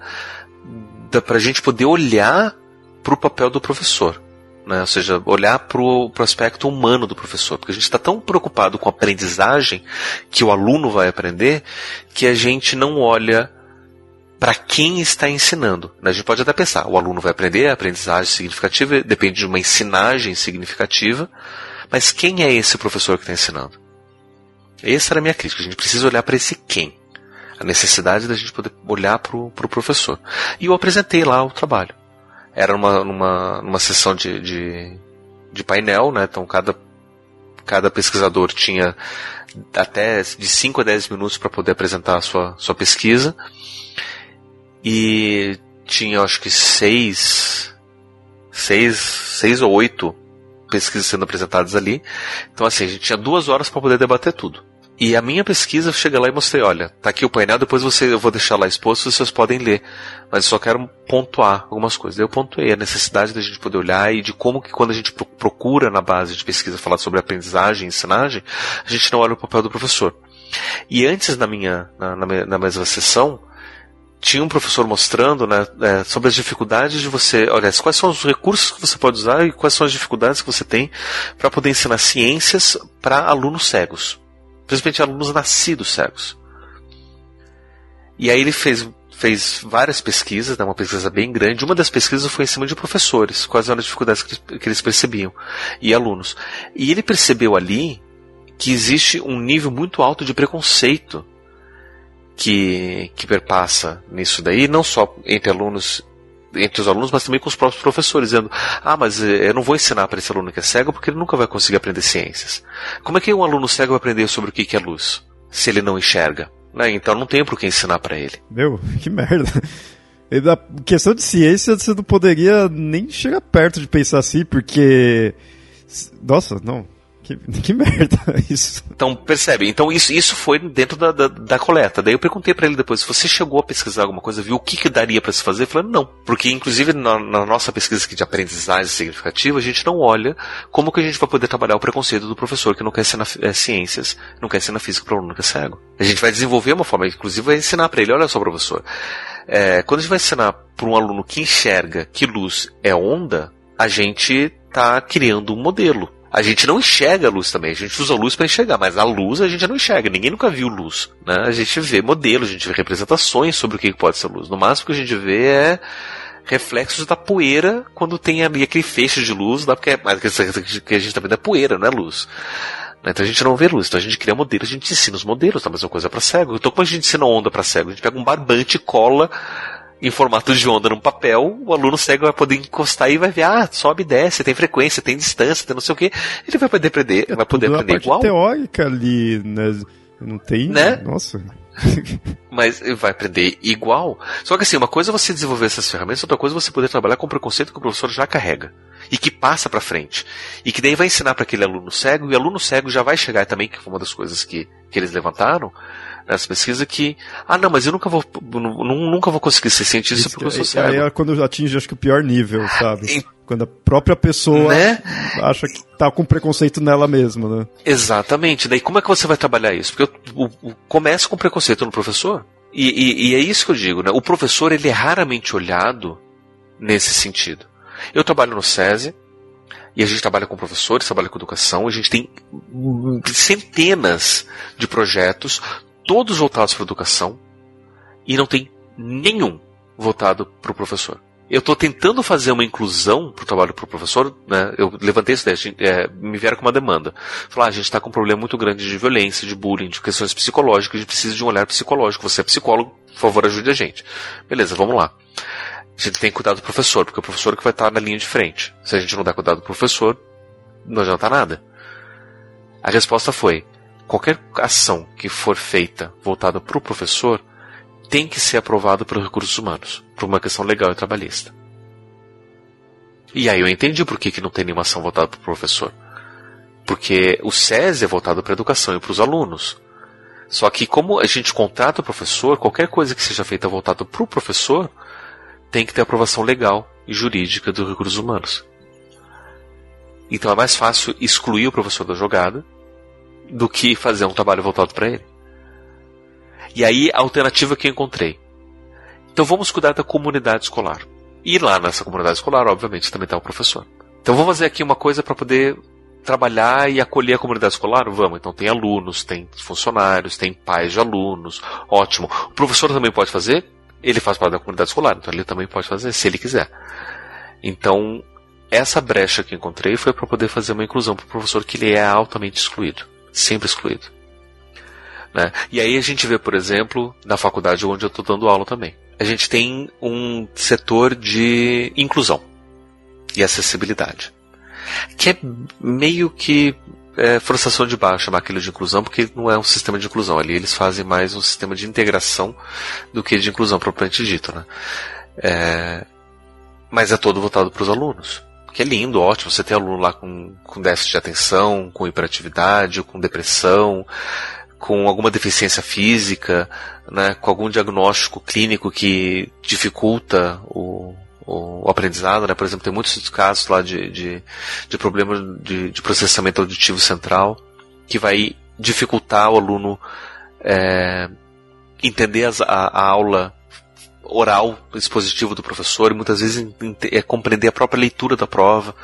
para a gente poder olhar para o papel do professor. Né? Ou seja, olhar para o aspecto humano do professor, porque a gente está tão preocupado com a aprendizagem que o aluno vai aprender que a gente não olha para quem está ensinando. A gente pode até pensar, o aluno vai aprender, a aprendizagem significativa depende de uma ensinagem significativa, mas quem é esse professor que está ensinando? Essa era a minha crítica. A gente precisa olhar para esse quem. A necessidade da gente poder olhar para o pro professor. E eu apresentei lá o trabalho. Era numa, numa, numa sessão de, de, de painel, né? Então cada, cada pesquisador tinha até de 5 a 10 minutos para poder apresentar a sua, sua pesquisa. E tinha acho que seis, seis, seis ou oito pesquisas sendo apresentadas ali. Então assim, a gente tinha duas horas para poder debater tudo. E a minha pesquisa, cheguei lá e mostrei, olha, tá aqui o painel, depois você, eu vou deixar lá exposto, vocês podem ler. Mas eu só quero pontuar algumas coisas. Eu pontuei a necessidade da gente poder olhar e de como que quando a gente procura na base de pesquisa falar sobre aprendizagem e ensinagem, a gente não olha o papel do professor. E antes na minha, na, na, na mesma sessão, tinha um professor mostrando né, é, sobre as dificuldades de você, olha, quais são os recursos que você pode usar e quais são as dificuldades que você tem para poder ensinar ciências para alunos cegos, principalmente alunos nascidos cegos. E aí ele fez, fez várias pesquisas, né, uma pesquisa bem grande. Uma das pesquisas foi em cima de professores, quais eram as dificuldades que, que eles percebiam, e alunos. E ele percebeu ali que existe um nível muito alto de preconceito que, que perpassa nisso daí, não só entre alunos entre os alunos, mas também com os próprios professores, dizendo: Ah, mas eh, eu não vou ensinar para esse aluno que é cego porque ele nunca vai conseguir aprender ciências. Como é que um aluno cego vai aprender sobre o que é luz, se ele não enxerga? Né? Então não tem por que ensinar para ele. Meu, que merda. A questão de ciência você não poderia nem chegar perto de pensar assim, porque. Nossa, não. Que, que merda isso. Então, percebe? Então, isso, isso foi dentro da, da, da coleta. Daí eu perguntei para ele depois, você chegou a pesquisar alguma coisa, viu o que, que daria para se fazer? Ele falou, não. Porque, inclusive, na, na, nossa pesquisa aqui de aprendizagem significativa, a gente não olha como que a gente vai poder trabalhar o preconceito do professor que não quer ensinar é, ciências, não quer ensinar física para o aluno que é cego. A gente vai desenvolver uma forma, inclusive, vai ensinar para ele, olha só, professor, é, quando a gente vai ensinar para um aluno que enxerga que luz é onda, a gente está criando um modelo a gente não enxerga a luz também, a gente usa a luz para enxergar, mas a luz a gente não enxerga, ninguém nunca viu luz, né? A gente vê modelos, a gente vê representações sobre o que pode ser luz. No máximo que a gente vê é reflexos da poeira quando tem ali aquele feixe de luz, lá porque é mais que a gente tá vendo é poeira, não é luz. Então a gente não vê luz, então a gente cria modelos, a gente ensina os modelos, tá? a mesma coisa para cego. Então como a gente ensina onda para cego? A gente pega um barbante e cola em formato de onda num papel, o aluno cego vai poder encostar e vai ver, ah, sobe e desce, tem frequência, tem distância, tem não sei o que. Ele vai poder aprender, é vai poder aprender a parte igual. teórica ali, né? Não tem, né? Nossa. Mas vai aprender igual. Só que assim, uma coisa é você desenvolver essas ferramentas, outra coisa é você poder trabalhar com o preconceito que o professor já carrega e que passa para frente. E que daí vai ensinar para aquele aluno cego, e o aluno cego já vai chegar também, que foi uma das coisas que, que eles levantaram, nessa pesquisa que, ah, não, mas eu nunca vou, nunca vou conseguir ser cientista porque eu sou cego. Aí é quando atinge, acho que o pior nível, sabe? Quando a própria pessoa né? acha que tá com preconceito nela mesma, né? Exatamente. Daí como é que você vai trabalhar isso? Porque eu, eu, começa com preconceito no professor. E, e, e é isso que eu digo, né? O professor, ele é raramente olhado nesse sentido. Eu trabalho no SESI, e a gente trabalha com professores, trabalha com educação, a gente tem centenas de projetos, todos voltados para a educação e não tem nenhum voltado para o professor. Eu estou tentando fazer uma inclusão para o trabalho para o professor, né? Eu levantei isso daí, é, me vieram com uma demanda. Falar, ah, a gente está com um problema muito grande de violência, de bullying, de questões psicológicas, a gente precisa de um olhar psicológico. Você é psicólogo, por favor, ajude a gente. Beleza, vamos lá. A gente tem que cuidar do professor, porque é o professor que vai estar na linha de frente. Se a gente não der cuidado do professor, não adianta nada. A resposta foi: qualquer ação que for feita voltada para o professor tem que ser aprovada pelos recursos humanos, por uma questão legal e trabalhista. E aí eu entendi por que, que não tem nenhuma ação voltada para o professor. Porque o SESI é voltado para a educação e para os alunos. Só que como a gente contrata o professor, qualquer coisa que seja feita voltada para o professor tem que ter aprovação legal e jurídica dos recursos humanos. Então é mais fácil excluir o professor da jogada do que fazer um trabalho voltado para ele. E aí a alternativa que eu encontrei. Então vamos cuidar da comunidade escolar. E lá nessa comunidade escolar, obviamente, também está o professor. Então vamos fazer aqui uma coisa para poder trabalhar e acolher a comunidade escolar? Vamos. Então tem alunos, tem funcionários, tem pais de alunos. Ótimo. O professor também pode fazer? ele faz parte da comunidade escolar, então ele também pode fazer, se ele quiser. Então, essa brecha que encontrei foi para poder fazer uma inclusão para o professor que ele é altamente excluído, sempre excluído. Né? E aí a gente vê, por exemplo, na faculdade onde eu estou dando aula também. A gente tem um setor de inclusão e acessibilidade, que é meio que é, forçação de barra chamar aquilo de inclusão, porque não é um sistema de inclusão. Ali eles fazem mais um sistema de integração do que de inclusão propriamente dito. Né? É, mas é todo voltado para os alunos. Que é lindo, ótimo. Você tem aluno lá com, com déficit de atenção, com hiperatividade, com depressão, com alguma deficiência física, né, com algum diagnóstico clínico que dificulta o, o, aprendizado, né? Por exemplo, tem muitos casos lá de, de, de problemas de, de, processamento auditivo central que vai dificultar o aluno é, entender as, a, a, aula oral expositivo do professor e muitas vezes é compreender a própria leitura da prova.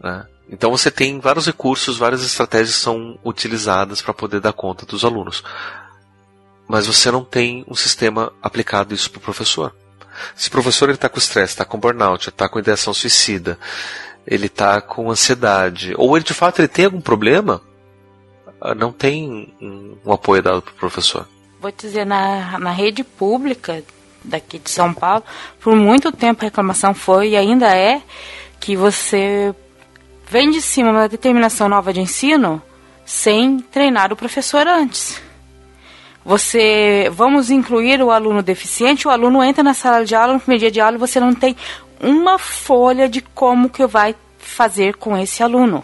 Né? Então você tem vários recursos, várias estratégias são utilizadas para poder dar conta dos alunos. Mas você não tem um sistema aplicado isso para o professor. Se o professor está com estresse, está com burnout, está com ideação suicida, ele está com ansiedade, ou ele de fato ele tem algum problema, ah, não tem um, apoio dado para o professor. Vou dizer, na, na rede pública daqui de São Paulo, por muito tempo a reclamação foi e ainda é que você vem de cima uma determinação nova de ensino sem treinar o professor antes. Você, vamos incluir o aluno deficiente, o aluno entra na sala de aula, no primeiro dia de aula, você não tem uma folha de como que vai fazer com esse aluno.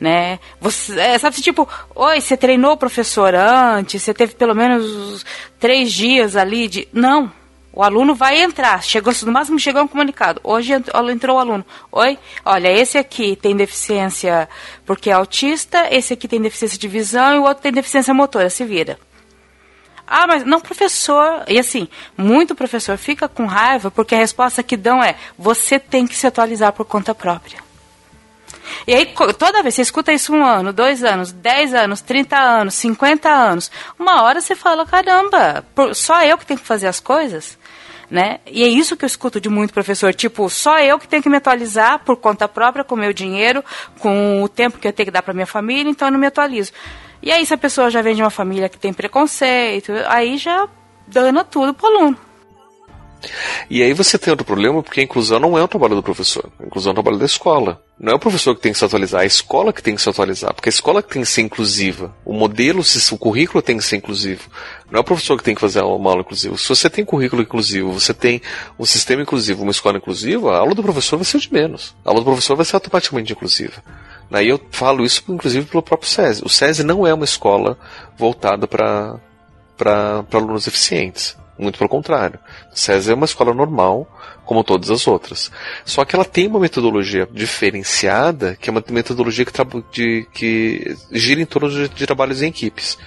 Né? Você, é, sabe, tipo, oi, você treinou o professor antes, você teve pelo menos três dias ali de. Não, o aluno vai entrar. Chegou, no máximo chegou um comunicado. Hoje entrou o aluno. Oi, olha, esse aqui tem deficiência porque é autista, esse aqui tem deficiência de visão e o outro tem deficiência motora. Se vira. Ah, mas não, professor. E assim, muito professor fica com raiva porque a resposta que dão é: você tem que se atualizar por conta própria. E aí, toda vez você escuta isso um ano, dois anos, dez anos, trinta anos, cinquenta anos, uma hora você fala: caramba, só eu que tenho que fazer as coisas? né? E é isso que eu escuto de muito professor, tipo, só eu que tenho que me atualizar por conta própria, com meu dinheiro, com o tempo que eu tenho que dar para minha família, então eu não me atualizo. E aí, se a pessoa já vem de uma família que tem preconceito, aí já dana tudo pro aluno. E aí você tem outro problema, porque a inclusão não é o trabalho do professor. A inclusão é o trabalho da escola. Não é o professor que tem que se atualizar, é a escola que tem que se atualizar. Porque a escola que tem que ser inclusiva. O modelo, o currículo tem que ser inclusivo. Não é o professor que tem que fazer uma aula inclusiva. Se você tem currículo inclusivo, você tem um sistema inclusivo, uma escola inclusiva, a aula do professor vai ser de menos. A aula do professor vai ser automaticamente inclusiva. Aí eu falo isso, inclusive, pelo próprio SESI. O SESI não é uma escola voltada para alunos deficientes. Muito pelo contrário. SESI é uma escola normal, como todas as outras. Só que ela tem uma metodologia diferenciada, que é uma metodologia que, de, que gira em torno de, de, trabalhos em equipes.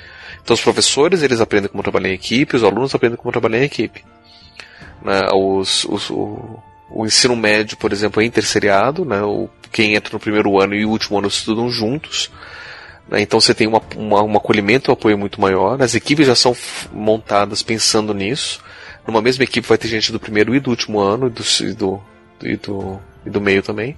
Então os professores eles aprendem como trabalhar em equipe, os alunos aprendem como trabalhar em equipe. Né, os, os, o, o ensino médio, por exemplo, é interseriado, né, o, quem entra no primeiro ano e o último ano estudam juntos. Né? Então você tem uma, uma, um acolhimento e um apoio muito maior. As equipes já são montadas pensando nisso. Numa mesma equipe vai ter gente do primeiro e do último ano e do, e do, e do, e do meio também.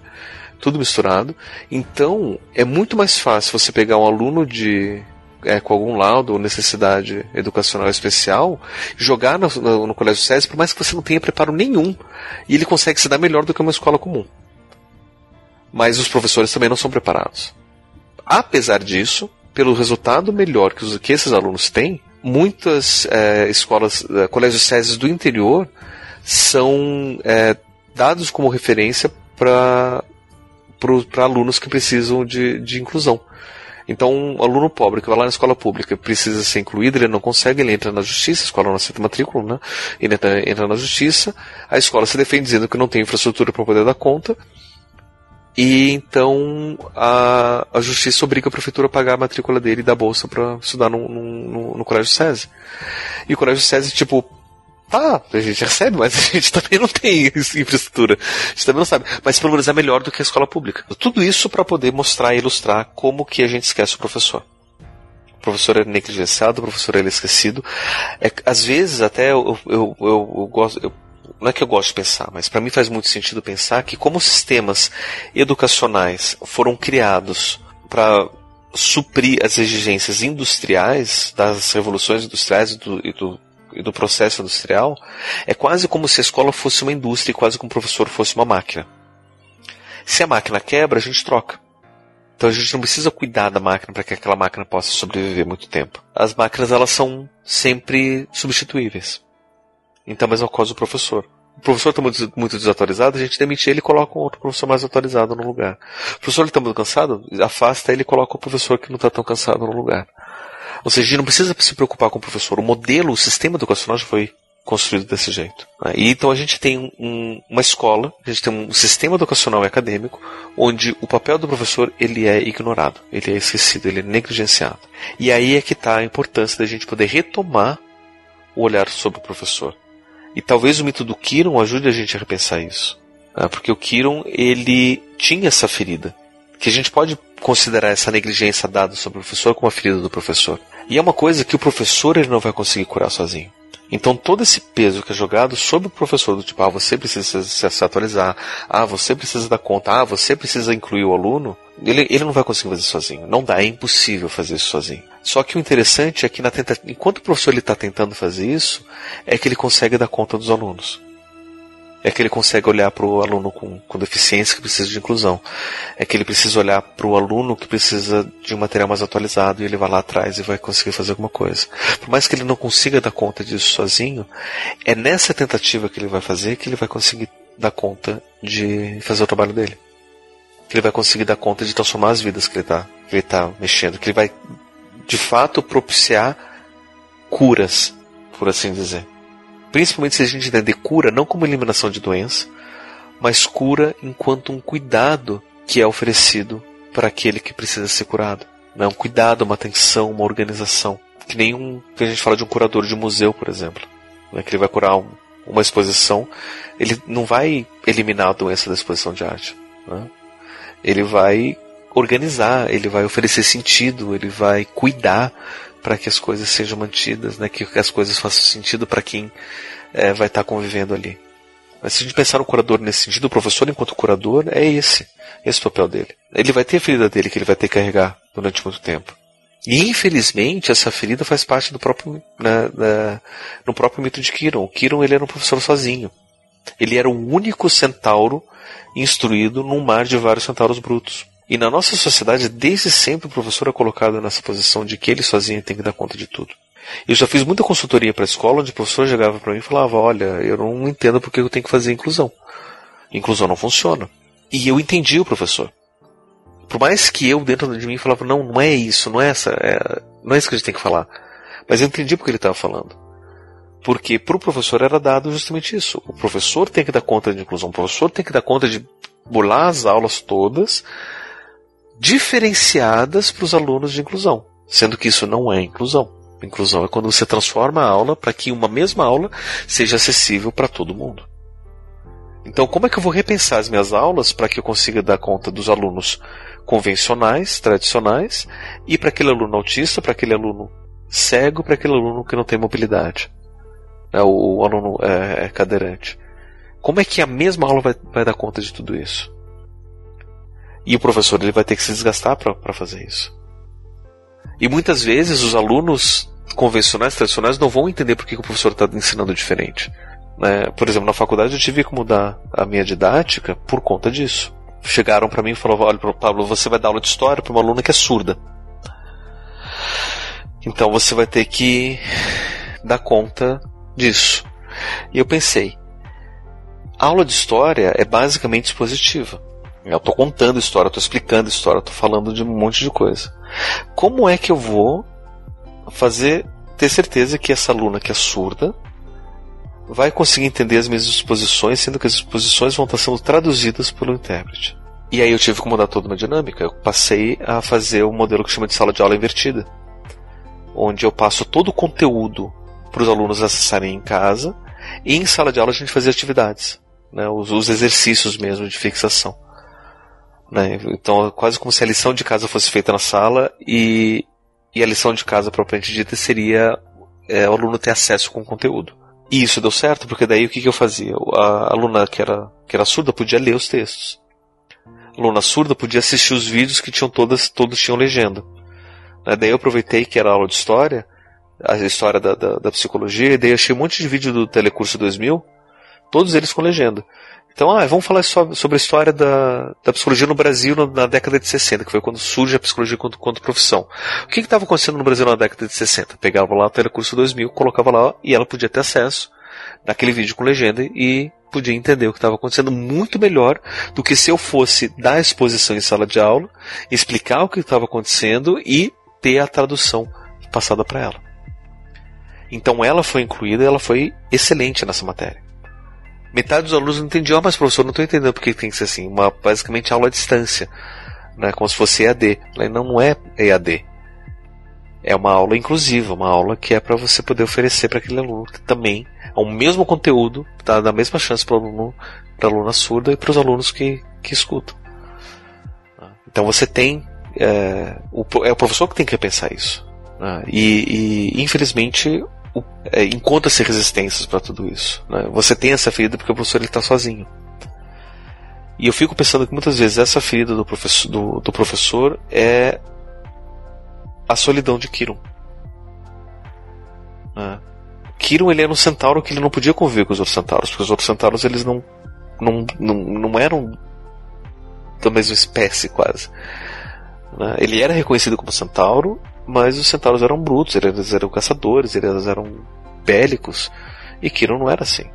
Tudo misturado. Então é muito mais fácil você pegar um aluno de é, com algum laudo ou necessidade educacional especial, jogar no, no, no colégio SESI, por mais que você não tenha preparo nenhum, e ele consegue se dar melhor do que uma escola comum. Mas os professores também não são preparados. Apesar disso, pelo resultado melhor que, os, que esses alunos têm, muitas é, escolas, é, colégios SESI do interior são é, dados como referência para alunos que precisam de, de inclusão. Então, um aluno pobre que vai lá na escola pública precisa ser incluído, ele não consegue, ele entra na justiça, a escola não aceita matrícula, né? Ele entra, entra na justiça, a escola se defende dizendo que não tem infraestrutura para poder dar conta, e então a, a justiça obriga a prefeitura a pagar a matrícula dele e dar bolsa para estudar no, no, no, colégio SESI. E o colégio SESI, tipo, tá, a gente recebe, mas a gente também não tem infraestrutura. A gente também não sabe. Mas pelo menos é melhor do que a escola pública. Tudo isso para poder mostrar e ilustrar como que a gente esquece o professor. O professor é negligenciado, o professor é esquecido. É, às vezes, até eu, eu, eu, eu gosto. Eu, não é que eu gosto de pensar, mas para mim faz muito sentido pensar que, como sistemas educacionais foram criados para suprir as exigências industriais das revoluções industriais e do, e do, e do processo industrial, é quase como se a escola fosse uma indústria e quase como o professor fosse uma máquina. Se a máquina quebra, a gente troca. Então a gente não precisa cuidar da máquina para que aquela máquina possa sobreviver muito tempo. As máquinas elas são sempre substituíveis. Então a mesma coisa o professor. O professor está muito, muito, desatualizado, a gente demite ele e coloca um outro professor mais atualizado no lugar. O professor está muito cansado, afasta ele e coloca o professor que não está tão cansado no lugar. Ou seja, a gente não precisa se preocupar com o professor. O modelo, o sistema educacional já foi construído desse jeito. Né? E então a gente tem um, uma escola, a gente tem um sistema educacional e acadêmico, onde o papel do professor ele é ignorado, ele é esquecido, ele é negligenciado. E aí é que está a importância da gente poder retomar o olhar sobre o professor. E talvez o mito do Kiron ajude a gente a repensar isso. Né? Porque o Kiron, ele tinha essa ferida. Que a gente pode considerar essa negligência dada sobre o professor como a ferida do professor. E é uma coisa que o professor ele não vai conseguir curar sozinho. Então todo esse peso que é jogado sobre o professor, do tipo, ah, você precisa se atualizar, ah, você precisa dar conta, ah, você precisa incluir o aluno, ele, ele não vai conseguir fazer sozinho. Não dá, é impossível fazer isso sozinho. Só que o interessante é que na tenta... enquanto o professor está tentando fazer isso, é que ele consegue dar conta dos alunos é que ele consegue olhar para o aluno com, com deficiência que precisa de inclusão. É que ele precisa olhar para o aluno que precisa de um material mais atualizado e ele vai lá atrás e vai conseguir fazer alguma coisa. Por mais que ele não consiga dar conta disso sozinho, é nessa tentativa que ele vai fazer que ele vai conseguir dar conta de fazer o trabalho dele. Que ele vai conseguir dar conta de transformar as vidas que ele está que ele tá mexendo. Que ele vai, de fato, propiciar curas, por assim dizer. Principalmente se a gente entender cura não como eliminação de doença, mas cura enquanto um cuidado que é oferecido para aquele que precisa ser curado. É um cuidado, uma atenção, uma organização. Que nem um, que a gente fala de um curador de museu, por exemplo. Né, que ele vai curar um, uma exposição, ele não vai eliminar a doença da exposição de arte. Né? Ele vai organizar, ele vai oferecer sentido, ele vai cuidar para que as coisas sejam mantidas, né? que as coisas façam sentido para quem é, vai estar tá convivendo ali. Mas se a gente pensar no curador nesse sentido, o professor enquanto curador é esse, esse o papel dele. Ele vai ter a ferida dele que ele vai ter que carregar durante muito tempo. E infelizmente essa ferida faz parte do próprio, né, da, no próprio mito de Kiron. O Kiron ele era um professor sozinho. Ele era o único centauro instruído num mar de vários centauros brutos. E na nossa sociedade, desde sempre, o professor é colocado nessa posição de que ele sozinho tem que dar conta de tudo. Eu já fiz muita consultoria para a escola, onde o professor chegava para mim e falava: Olha, eu não entendo porque eu tenho que fazer inclusão. Inclusão não funciona. E eu entendi o professor. Por mais que eu, dentro de mim, falava: Não, não é isso, não é essa, é, não é isso que a gente tem que falar. Mas eu entendi porque ele estava falando. Porque para o professor era dado justamente isso. O professor tem que dar conta de inclusão, o professor tem que dar conta de bolar as aulas todas, diferenciadas para os alunos de inclusão, sendo que isso não é inclusão. Inclusão é quando você transforma a aula para que uma mesma aula seja acessível para todo mundo. Então, como é que eu vou repensar as minhas aulas para que eu consiga dar conta dos alunos convencionais, tradicionais, e para aquele aluno autista, para aquele aluno cego, para aquele aluno que não tem mobilidade, é, o, o, aluno é, é, cadeirante? Como é que a mesma aula vai, vai dar conta de tudo isso? E o professor ele vai ter que se desgastar para fazer isso. E muitas vezes os alunos convencionais, tradicionais, não vão entender por que o professor está ensinando diferente. Né? Por exemplo, na faculdade eu tive que mudar a minha didática por conta disso. Chegaram para mim e falaram: Olha, Pablo, você vai dar aula de história para uma aluna que é surda. Então você vai ter que dar conta disso. E eu pensei: a aula de história é basicamente expositiva. Eu estou contando história, estou explicando história, estou falando de um monte de coisa. Como é que eu vou fazer ter certeza que essa aluna que é surda vai conseguir entender as minhas exposições, sendo que as exposições vão estar sendo traduzidas pelo intérprete? E aí eu tive que mudar toda uma dinâmica. Eu passei a fazer um modelo que chama de sala de aula invertida, onde eu passo todo o conteúdo para os alunos acessarem em casa e em sala de aula a gente fazia atividades, né, os, os exercícios mesmo de fixação. Né? Então, quase como se a lição de casa fosse feita na sala e e a lição de casa propriamente dita seria é, o aluno ter acesso com o conteúdo. E isso deu certo, porque daí o que, que eu fazia? A aluna que era, que era surda podia ler os textos. A aluna surda podia assistir os vídeos que tinham todas, todos tinham legenda. Né, daí eu aproveitei que era aula de história, a história da, da, da psicologia, e daí achei um monte de vídeo do Telecurso 2000, todos eles com legenda. Então, ah, vamos falar sobre a história da, da psicologia no Brasil na década de 60, que foi quando surge a psicologia quanto, quanto profissão. O que estava acontecendo no Brasil na década de 60? Pegava lá o Telecurso 2000, colocava lá e ela podia ter acesso naquele vídeo com legenda e podia entender o que estava acontecendo muito melhor do que se eu fosse dar exposição em sala de aula, explicar o que estava acontecendo e ter a tradução passada para ela. Então ela foi incluída, ela foi excelente nessa matéria. Metade dos alunos não entendiam, ah, mas professor, não estou entendendo porque tem que ser assim. Uma, basicamente aula à distância, né, como se fosse EAD. Não, é EAD. É uma aula inclusiva, uma aula que é para você poder oferecer para aquele aluno que também é o mesmo conteúdo, dá a mesma chance para aluno, para aluna surda e para os alunos que, que escutam. Então você tem é, o, é o professor que tem que repensar isso. Né? E, e, infelizmente é, encontra-se resistências para tudo isso. Né? Você tem essa ferida porque o professor está sozinho. E eu fico pensando que muitas vezes essa ferida do professor, do, do professor é a solidão de Kiron. Né? Kiron ele era um centauro que ele não podia conviver com os outros centauros, porque os outros centauros eles não, não, não, não eram da mesma espécie quase. Né? Ele era reconhecido como centauro, mas os centauros eram brutos, eles eram caçadores, eles eram bélicos. E Kiron não era assim.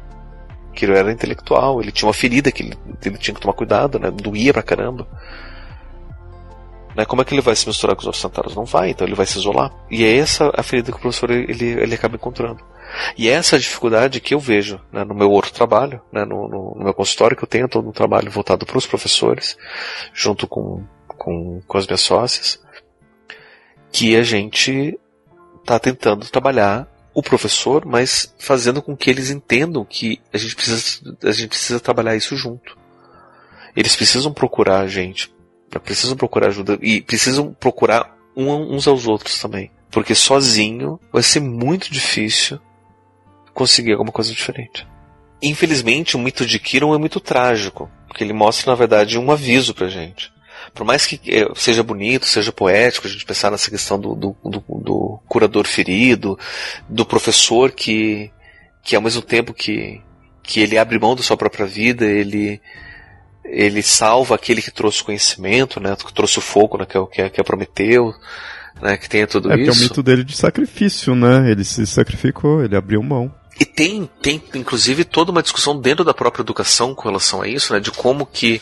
Kiron era intelectual, ele tinha uma ferida que ele, ele tinha que tomar cuidado, né? doía pra caramba. Né? Como é que ele vai se misturar com os outros centauros? Não vai, então ele vai se isolar. E é essa a ferida que o professor ele, ele acaba encontrando. E é essa dificuldade que eu vejo né, no meu outro trabalho, né, no, no, no, meu consultório que eu tenho, todo um trabalho voltado para os professores, junto com, com, com as minhas sócias, que a gente está tentando trabalhar o professor, mas fazendo com que eles entendam que a gente precisa, a gente precisa trabalhar isso junto. Eles precisam procurar a gente, precisam procurar ajuda e precisam procurar uns aos outros também. Porque sozinho vai ser muito difícil conseguir alguma coisa diferente. Infelizmente, o mito de Kiron é muito trágico, porque ele mostra, na verdade, um aviso pra gente por mais que eh, seja bonito, seja poético, a gente pensar nessa questão do, do, do, do curador ferido, do professor que, que ao mesmo tempo que, que ele abre mão da sua própria vida, ele, ele salva aquele que trouxe conhecimento, né, que trouxe o fogo, né, que, é, que, é, que é Prometeu, né, que tenha tudo é, isso. É, é o mito dele de sacrifício, né, ele se sacrificou, ele abriu mão. E tem, tem, inclusive, toda uma discussão dentro da própria educação com relação a isso, né? De como que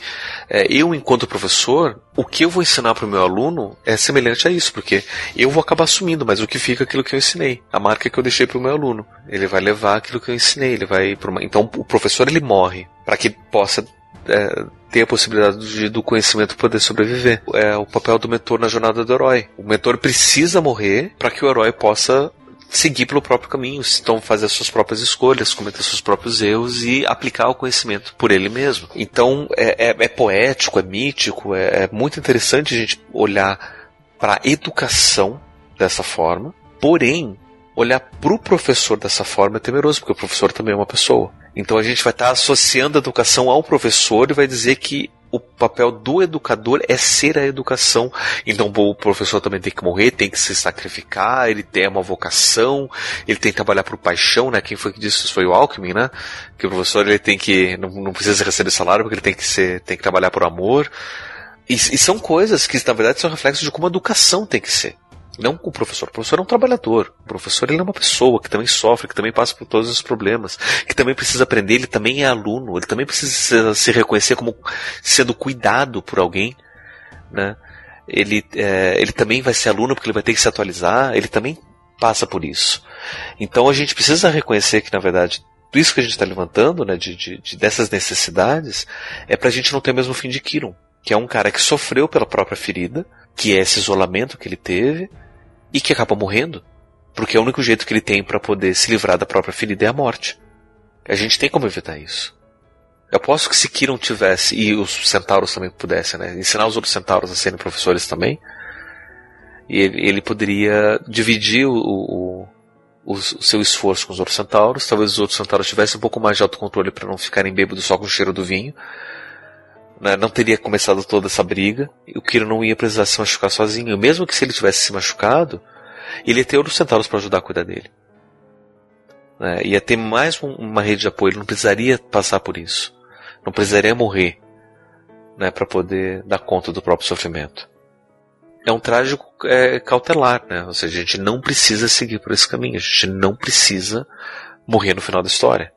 é, eu, enquanto professor, o que eu vou ensinar para o meu aluno é semelhante a isso, porque eu vou acabar assumindo, mas o que fica é aquilo que eu ensinei, a marca que eu deixei para o meu aluno. Ele vai levar aquilo que eu ensinei, ele vai. Uma... Então, o professor ele morre para que possa é, ter a possibilidade de, do conhecimento poder sobreviver. É o papel do mentor na jornada do herói. O mentor precisa morrer para que o herói possa seguir pelo próprio caminho, então fazer as suas próprias escolhas, cometer seus próprios erros e aplicar o conhecimento por ele mesmo. Então é, é, é poético, é mítico, é, é muito interessante a gente olhar para a educação dessa forma, porém olhar para o professor dessa forma é temeroso, porque o professor também é uma pessoa. Então a gente vai estar associando a educação ao professor e vai dizer que o papel do educador é ser a educação. Então o professor também tem que morrer, tem que se sacrificar, ele tem uma vocação, ele tem que trabalhar por paixão, né? Quem foi que disse isso? Foi o Alckmin, né? Que o professor ele tem que não, não precisa receber salário porque ele tem que ser, tem que trabalhar por amor. E, e são coisas que na verdade são reflexos de como a educação tem que ser. Não com o professor. O professor é um trabalhador. O professor ele é uma pessoa que também sofre, que também passa por todos os problemas, que também precisa aprender, ele também é aluno, ele também precisa se reconhecer como sendo cuidado por alguém, né? Ele, é, ele também vai ser aluno porque ele vai ter que se atualizar, ele também passa por isso. Então a gente precisa reconhecer que, na verdade, tudo isso que a gente está levantando, né, de, de, de, dessas necessidades, é para a gente não ter o mesmo fim de Kiron, que é um cara que sofreu pela própria ferida, que é esse isolamento que ele teve, e que acaba morrendo, porque o único jeito que ele tem para poder se livrar da própria ferida é a morte. A gente tem como evitar isso. Eu posso que se Kiron tivesse, e os centauros também pudessem, né, ensinar os outros centauros a serem professores também, E ele, ele poderia dividir o, o, o, o, seu esforço com os outros centauros. Talvez os outros centauros tivessem um pouco mais de autocontrole para não ficarem bêbados só com o cheiro do vinho. Né? Não teria começado toda essa briga. O Kiro não ia precisar se machucar sozinho. Mesmo que se ele tivesse se machucado, ele ia ter outros centauros para ajudar a cuidar dele. Né? Ia ter mais um, uma rede de apoio. Ele não precisaria passar por isso. Não precisaria morrer né, para poder dar conta do próprio sofrimento. É um trágico é, cautelar, né? Ou seja, a gente não precisa seguir por esse caminho. A gente não precisa morrer no final da história.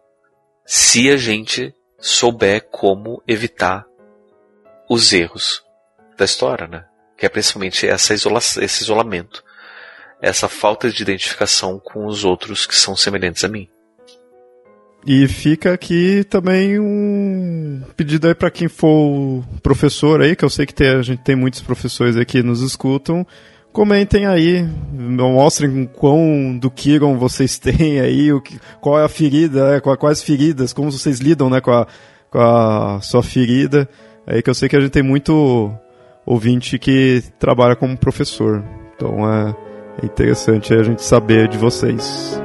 Se a gente souber como evitar os erros da história, né? Que é principalmente essa isola esse isolamento, essa falta de identificação com os outros que são semelhantes a mim. E fica aqui também um pedido aí para quem for professor aí, que eu sei que tem, a gente tem muitos professores aqui nos escutam. Comentem aí, mostrem quão do Kiron vocês têm aí, o que, qual é a ferida, né, quais feridas, como vocês lidam né, com, a, com a sua ferida. Aí que eu sei que a gente tem muito ouvinte que trabalha como professor. Então é, é interessante a gente saber de vocês.